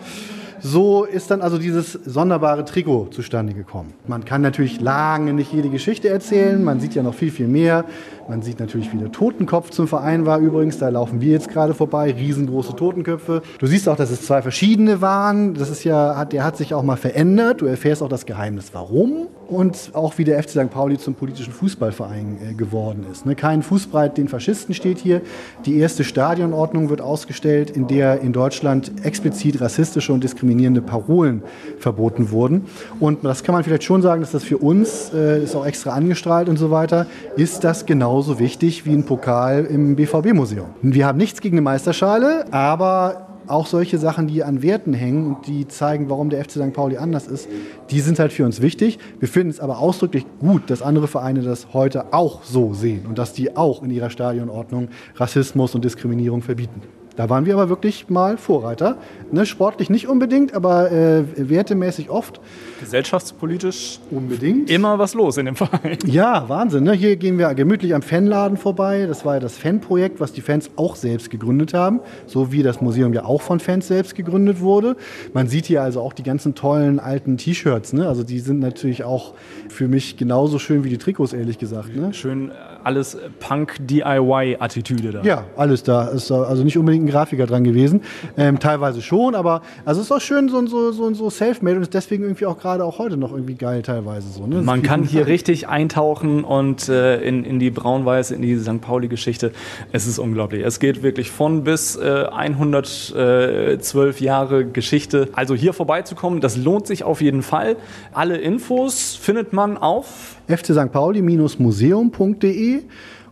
So ist dann also dieses sonderbare Trikot zustande gekommen. Man kann natürlich lange nicht jede Geschichte erzählen. Man sieht ja noch viel, viel mehr. Man sieht natürlich, wie der Totenkopf zum Verein war übrigens. Da laufen wir jetzt gerade vorbei. Riesengroße Totenköpfe. Du siehst auch, dass es zwei verschiedene waren. Das ist ja, der hat sich auch mal verändert. Du erfährst auch das Geheimnis, warum. und auch wie der FC St. Pauli zum politischen Fußballverein äh, geworden ist. Ne? Kein Fußbreit den Faschisten steht hier. Die erste Stadionordnung wird ausgestellt, in der in Deutschland explizit rassistische und diskriminierende Parolen verboten wurden. Und das kann man vielleicht schon sagen, dass das für uns, äh, ist auch extra angestrahlt und so weiter, ist das genauso wichtig wie ein Pokal im BVB-Museum. Wir haben nichts gegen eine Meisterschale, aber auch solche Sachen, die an Werten hängen und die zeigen, warum der FC St. Pauli anders ist, die sind halt für uns wichtig. Wir finden es aber ausdrücklich gut, dass andere Vereine das heute auch so sehen und dass die auch in ihrer Stadionordnung Rassismus und Diskriminierung verbieten. Da waren wir aber wirklich mal Vorreiter. Ne, sportlich nicht unbedingt, aber äh, wertemäßig oft. Gesellschaftspolitisch Unbedingt. immer was los in dem Verein. [LAUGHS] Ja, Wahnsinn. Ne? Hier gehen wir gemütlich am Fanladen vorbei. Das war ja das Fanprojekt, was die Fans auch selbst gegründet haben. So wie das Museum ja auch von Fans selbst gegründet wurde. Man sieht hier also auch die ganzen tollen alten T-Shirts. Ne? Also die sind natürlich auch für mich genauso schön wie die Trikots, ehrlich gesagt. Ne? Schön äh, alles Punk-DIY-Attitüde da. Ja, alles da. Ist da also nicht unbedingt ein Grafiker dran gewesen. Ähm, teilweise schon, aber also es ist auch schön so, so, so, so self-made und ist deswegen irgendwie auch gerade auch heute noch irgendwie geil teilweise so. Ne? Man kann hier richtig eintauchen und äh, in, in die Braun-Weiß, in die St. Pauli-Geschichte. Es ist unglaublich. Es geht wirklich von bis äh, 112 Jahre Geschichte. Also hier vorbeizukommen, das lohnt sich auf jeden Fall. Alle Infos findet man auf FC St. Pauli-museum.de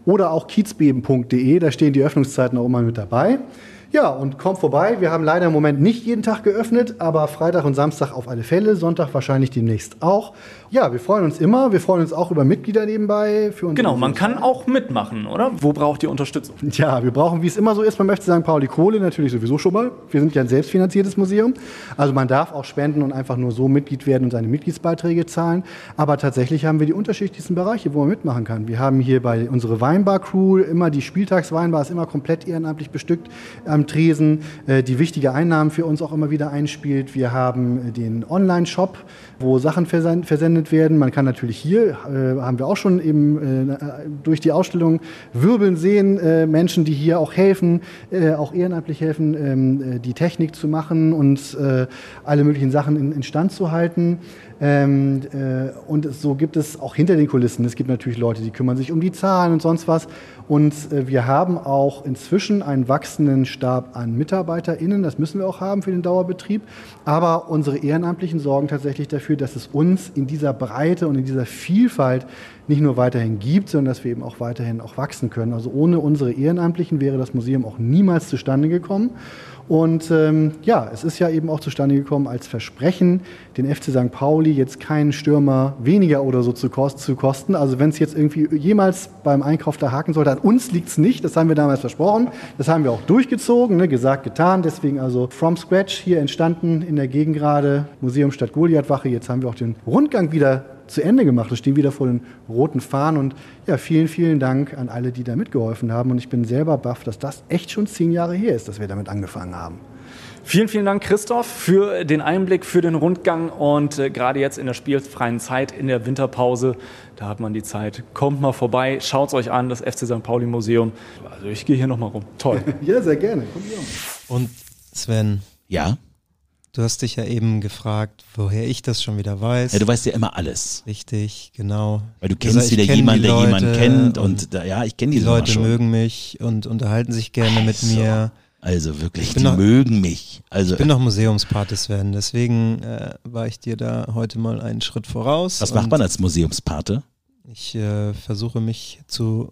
oder auch kiezbeben.de. Da stehen die Öffnungszeiten auch immer mit dabei. Ja, und kommt vorbei. Wir haben leider im Moment nicht jeden Tag geöffnet, aber Freitag und Samstag auf alle Fälle, Sonntag wahrscheinlich demnächst auch. Ja, wir freuen uns immer. Wir freuen uns auch über Mitglieder nebenbei. Für unsere Genau, man kann auch mitmachen, oder? Wo braucht ihr Unterstützung? Ja, wir brauchen, wie es immer so ist beim FC St. Pauli, Kohle natürlich sowieso schon mal. Wir sind ja ein selbstfinanziertes Museum. Also man darf auch spenden und einfach nur so Mitglied werden und seine Mitgliedsbeiträge zahlen. Aber tatsächlich haben wir die unterschiedlichsten Bereiche, wo man mitmachen kann. Wir haben hier bei unsere Weinbar-Crew immer die Spieltagsweinbar ist immer komplett ehrenamtlich bestückt am Tresen, äh, die wichtige Einnahmen für uns auch immer wieder einspielt. Wir haben äh, den Online-Shop, wo Sachen versen- versendet werden. Man kann natürlich hier, äh, haben wir auch schon eben durch die Ausstellung wirbeln sehen, Menschen, die hier auch helfen, auch ehrenamtlich helfen, ähm, äh, die Technik zu machen und alle möglichen Sachen in, Stand zu halten. Ähm, äh, und so gibt es auch hinter den Kulissen. Es gibt natürlich Leute, die kümmern sich um die Zahlen und sonst was. Und äh, wir haben auch inzwischen einen wachsenden Stab an MitarbeiterInnen. Das müssen wir auch haben für den Dauerbetrieb. Aber unsere Ehrenamtlichen sorgen tatsächlich dafür, dass es uns in dieser Breite und in dieser Vielfalt nicht nur weiterhin gibt, sondern dass wir eben auch weiterhin auch wachsen können. Also ohne unsere Ehrenamtlichen wäre das Museum auch niemals zustande gekommen. Und ähm, ja, es ist ja eben auch zustande gekommen als Versprechen, den FC St. Pauli jetzt keinen Stürmer weniger oder so zu, kost zu kosten. Also wenn es jetzt irgendwie jemals beim Einkauf da haken sollte, an uns liegt es nicht. Das haben wir damals versprochen. Das haben wir auch durchgezogen, ne? gesagt, getan. Deswegen also from scratch hier entstanden in der Gegend gerade Museum Stadt Goliathwache. Jetzt haben wir auch den Rundgang wieder zu Ende gemacht. Wir stehen wieder vor den roten Fahnen und ja, vielen, vielen Dank an alle, die da mitgeholfen haben. Und ich bin selber baff, dass das echt schon zehn Jahre her ist, dass wir damit angefangen haben. Vielen, vielen Dank, Christoph, für den Einblick, für den Rundgang und äh, gerade jetzt in der spielfreien Zeit, in der Winterpause, da hat man die Zeit. Kommt mal vorbei, schaut es euch an, das FC St. Pauli Museum. Also ich gehe hier nochmal rum. Toll. [LAUGHS] Ja, sehr gerne. Kommt hier. Und Sven, Ja? Du hast dich ja eben gefragt, woher ich das schon wieder weiß. ja, du weißt ja immer alles. Richtig, genau. Weil du Ich kennst ich wieder kenn jemanden, der jemanden kennt. Und, da, ja, ich kenne die, die Leute schon. mögen mich und unterhalten sich gerne mit Also, mir. Also wirklich, die noch- mögen mich. Also Ich bin noch Museumspate, Sven, deswegen äh, war ich dir da heute mal einen Schritt voraus. was macht und man als Museumspate? Ich äh, versuche mich zu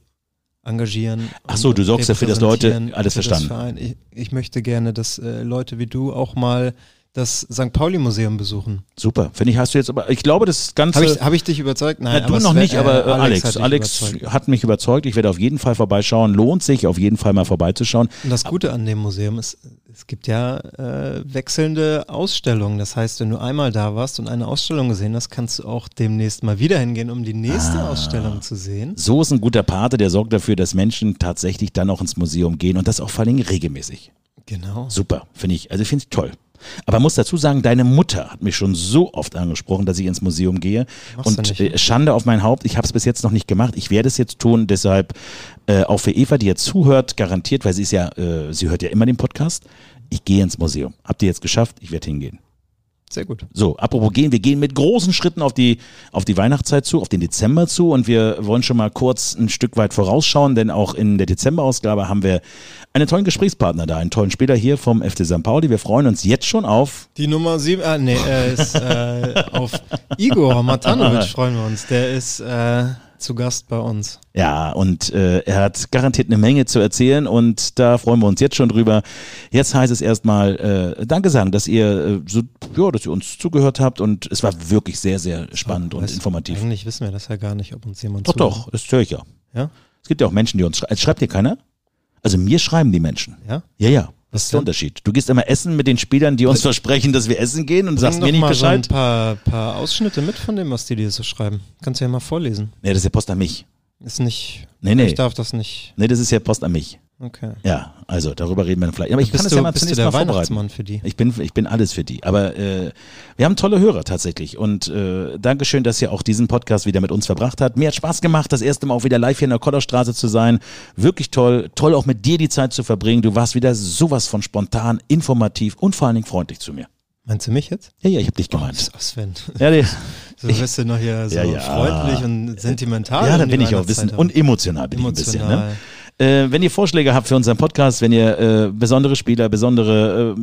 engagieren. Ach so, und du sorgst dafür, dass Leute- alles das verstanden. Ich, ich möchte gerne, dass äh, Leute wie du auch mal das St. Pauli-Museum besuchen. Super. Finde ich, hast du jetzt aber, ich glaube, das Ganze. Habe ich, hab ich dich überzeugt? Nein, Ja, du noch nicht, aber äh, Alex. hat Alex überzeugt. hat mich überzeugt. Ich werde auf jeden Fall vorbeischauen. Lohnt sich, auf jeden Fall mal vorbeizuschauen. Und das Gute an dem Museum ist, es gibt ja äh, wechselnde Ausstellungen. Das heißt, wenn du einmal da warst und eine Ausstellung gesehen hast, kannst du auch demnächst mal wieder hingehen, um die nächste Ah. Ausstellung zu sehen. So ist ein guter Pate, der sorgt dafür, dass Menschen tatsächlich dann auch ins Museum gehen und das auch vor Dingen regelmäßig. Genau. Super, finde ich. Also finde ich toll. Aber muss dazu sagen, deine Mutter hat mich schon so oft angesprochen, dass ich ins Museum gehe. Machst und äh, Schande auf mein Haupt, ich habe es bis jetzt noch nicht gemacht. Ich werde es jetzt tun. Deshalb äh, auch für Eva, die jetzt zuhört, garantiert, weil sie ist ja, äh, sie hört ja immer den Podcast. Ich gehe ins Museum. Habt ihr jetzt geschafft? Ich werde hingehen. Sehr gut. So, apropos gehen, wir gehen mit großen Schritten auf die, auf die Weihnachtszeit zu, auf den Dezember zu und wir wollen schon mal kurz ein Stück weit vorausschauen, denn auch in der Dezemberausgabe haben wir einen tollen Gesprächspartner da, einen tollen Spieler hier vom FC St. Pauli. Wir freuen uns jetzt schon auf. Die Nummer sieben, ah, nee, äh, ist, äh, [LAUGHS] auf Igor Matanovic [LAUGHS] freuen wir uns. Der ist äh, zu Gast bei uns. Ja, und äh, er hat garantiert eine Menge zu erzählen und da freuen wir uns jetzt schon drüber. Jetzt heißt es erstmal äh, Danke sagen, dass ihr äh, so, ja, dass ihr uns zugehört habt und es war wirklich sehr, sehr spannend und Weißt du, informativ. Eigentlich wissen wir das ja gar nicht, ob uns jemand Doch, zuhört. doch, das höre ich ja. Ja? Es gibt ja auch Menschen, die uns schreiben. Schreibt dir keiner? Also mir schreiben die Menschen. Ja? Ja, ja. Was ist der? Unterschied? Du gehst immer essen mit den Spielern, die uns versprechen, dass wir essen gehen und sagst Bring mir doch nicht mal Bescheid. so ein paar, paar Ausschnitte mit von dem, was die dir so schreiben. Kannst du ja mal vorlesen. nee, das ist ja Post an mich. Ist nicht. Nee, nee. Ich darf das nicht. Nee, das ist ja Post an mich. Okay. Ja, also darüber reden wir dann vielleicht. Aber ich kann bist das du, ja mal zunächst der mal vorbereiten. Weihnachtsmann für die? Ich bin, ich bin alles für die. Aber äh, wir haben tolle Hörer tatsächlich. Und äh, Dankeschön, dass ihr auch diesen Podcast wieder mit uns verbracht habt. Mir hat Spaß gemacht, das erste Mal auch wieder live hier in der Kollerstraße zu sein. Wirklich toll. Toll auch mit dir die Zeit zu verbringen. Du warst wieder sowas von spontan, informativ und vor allen Dingen freundlich zu mir. Meinst du mich jetzt? Ja, ja, ich habe dich gemeint. Oh, Sven. Ja, die, [LAUGHS] So bist du noch hier so Ja, ja. freundlich und sentimental. ja da die bin ich auch wissen. herum. Und emotional bin ich ein bisschen. Ne? Äh, wenn ihr Vorschläge habt für unseren Podcast, wenn ihr äh, besondere Spieler, besondere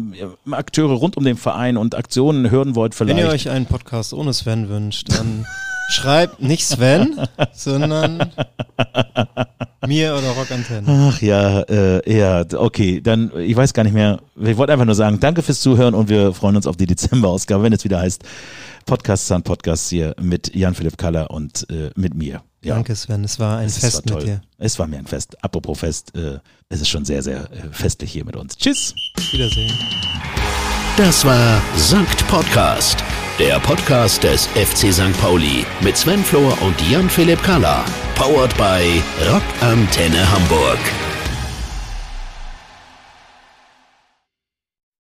äh, Akteure rund um den Verein und Aktionen hören wollt, Wenn vielleicht. ihr euch einen Podcast ohne Sven wünscht, dann schreibt nicht Sven, [LAUGHS] sondern mir oder Rockantenne. Ach ja, äh, ja, okay, dann, ich weiß gar nicht mehr. Ich wollte einfach nur sagen, danke fürs Zuhören und wir freuen uns auf die Dezemberausgabe, wenn es wieder heißt Podcast Sun Podcast hier mit Jan-Philipp Kaller und äh, mit mir. Ja, Danke Sven, es war ein es Fest war mit dir. Es war mir ein Fest. Apropos Fest, äh, es ist schon sehr, sehr äh, festlich hier mit uns. Tschüss. Wiedersehen. Das war Sankt Podcast, der Podcast des FC St. Pauli mit Sven Flohr und Jan-Philipp Kalla. Powered by Rock Antenne Hamburg.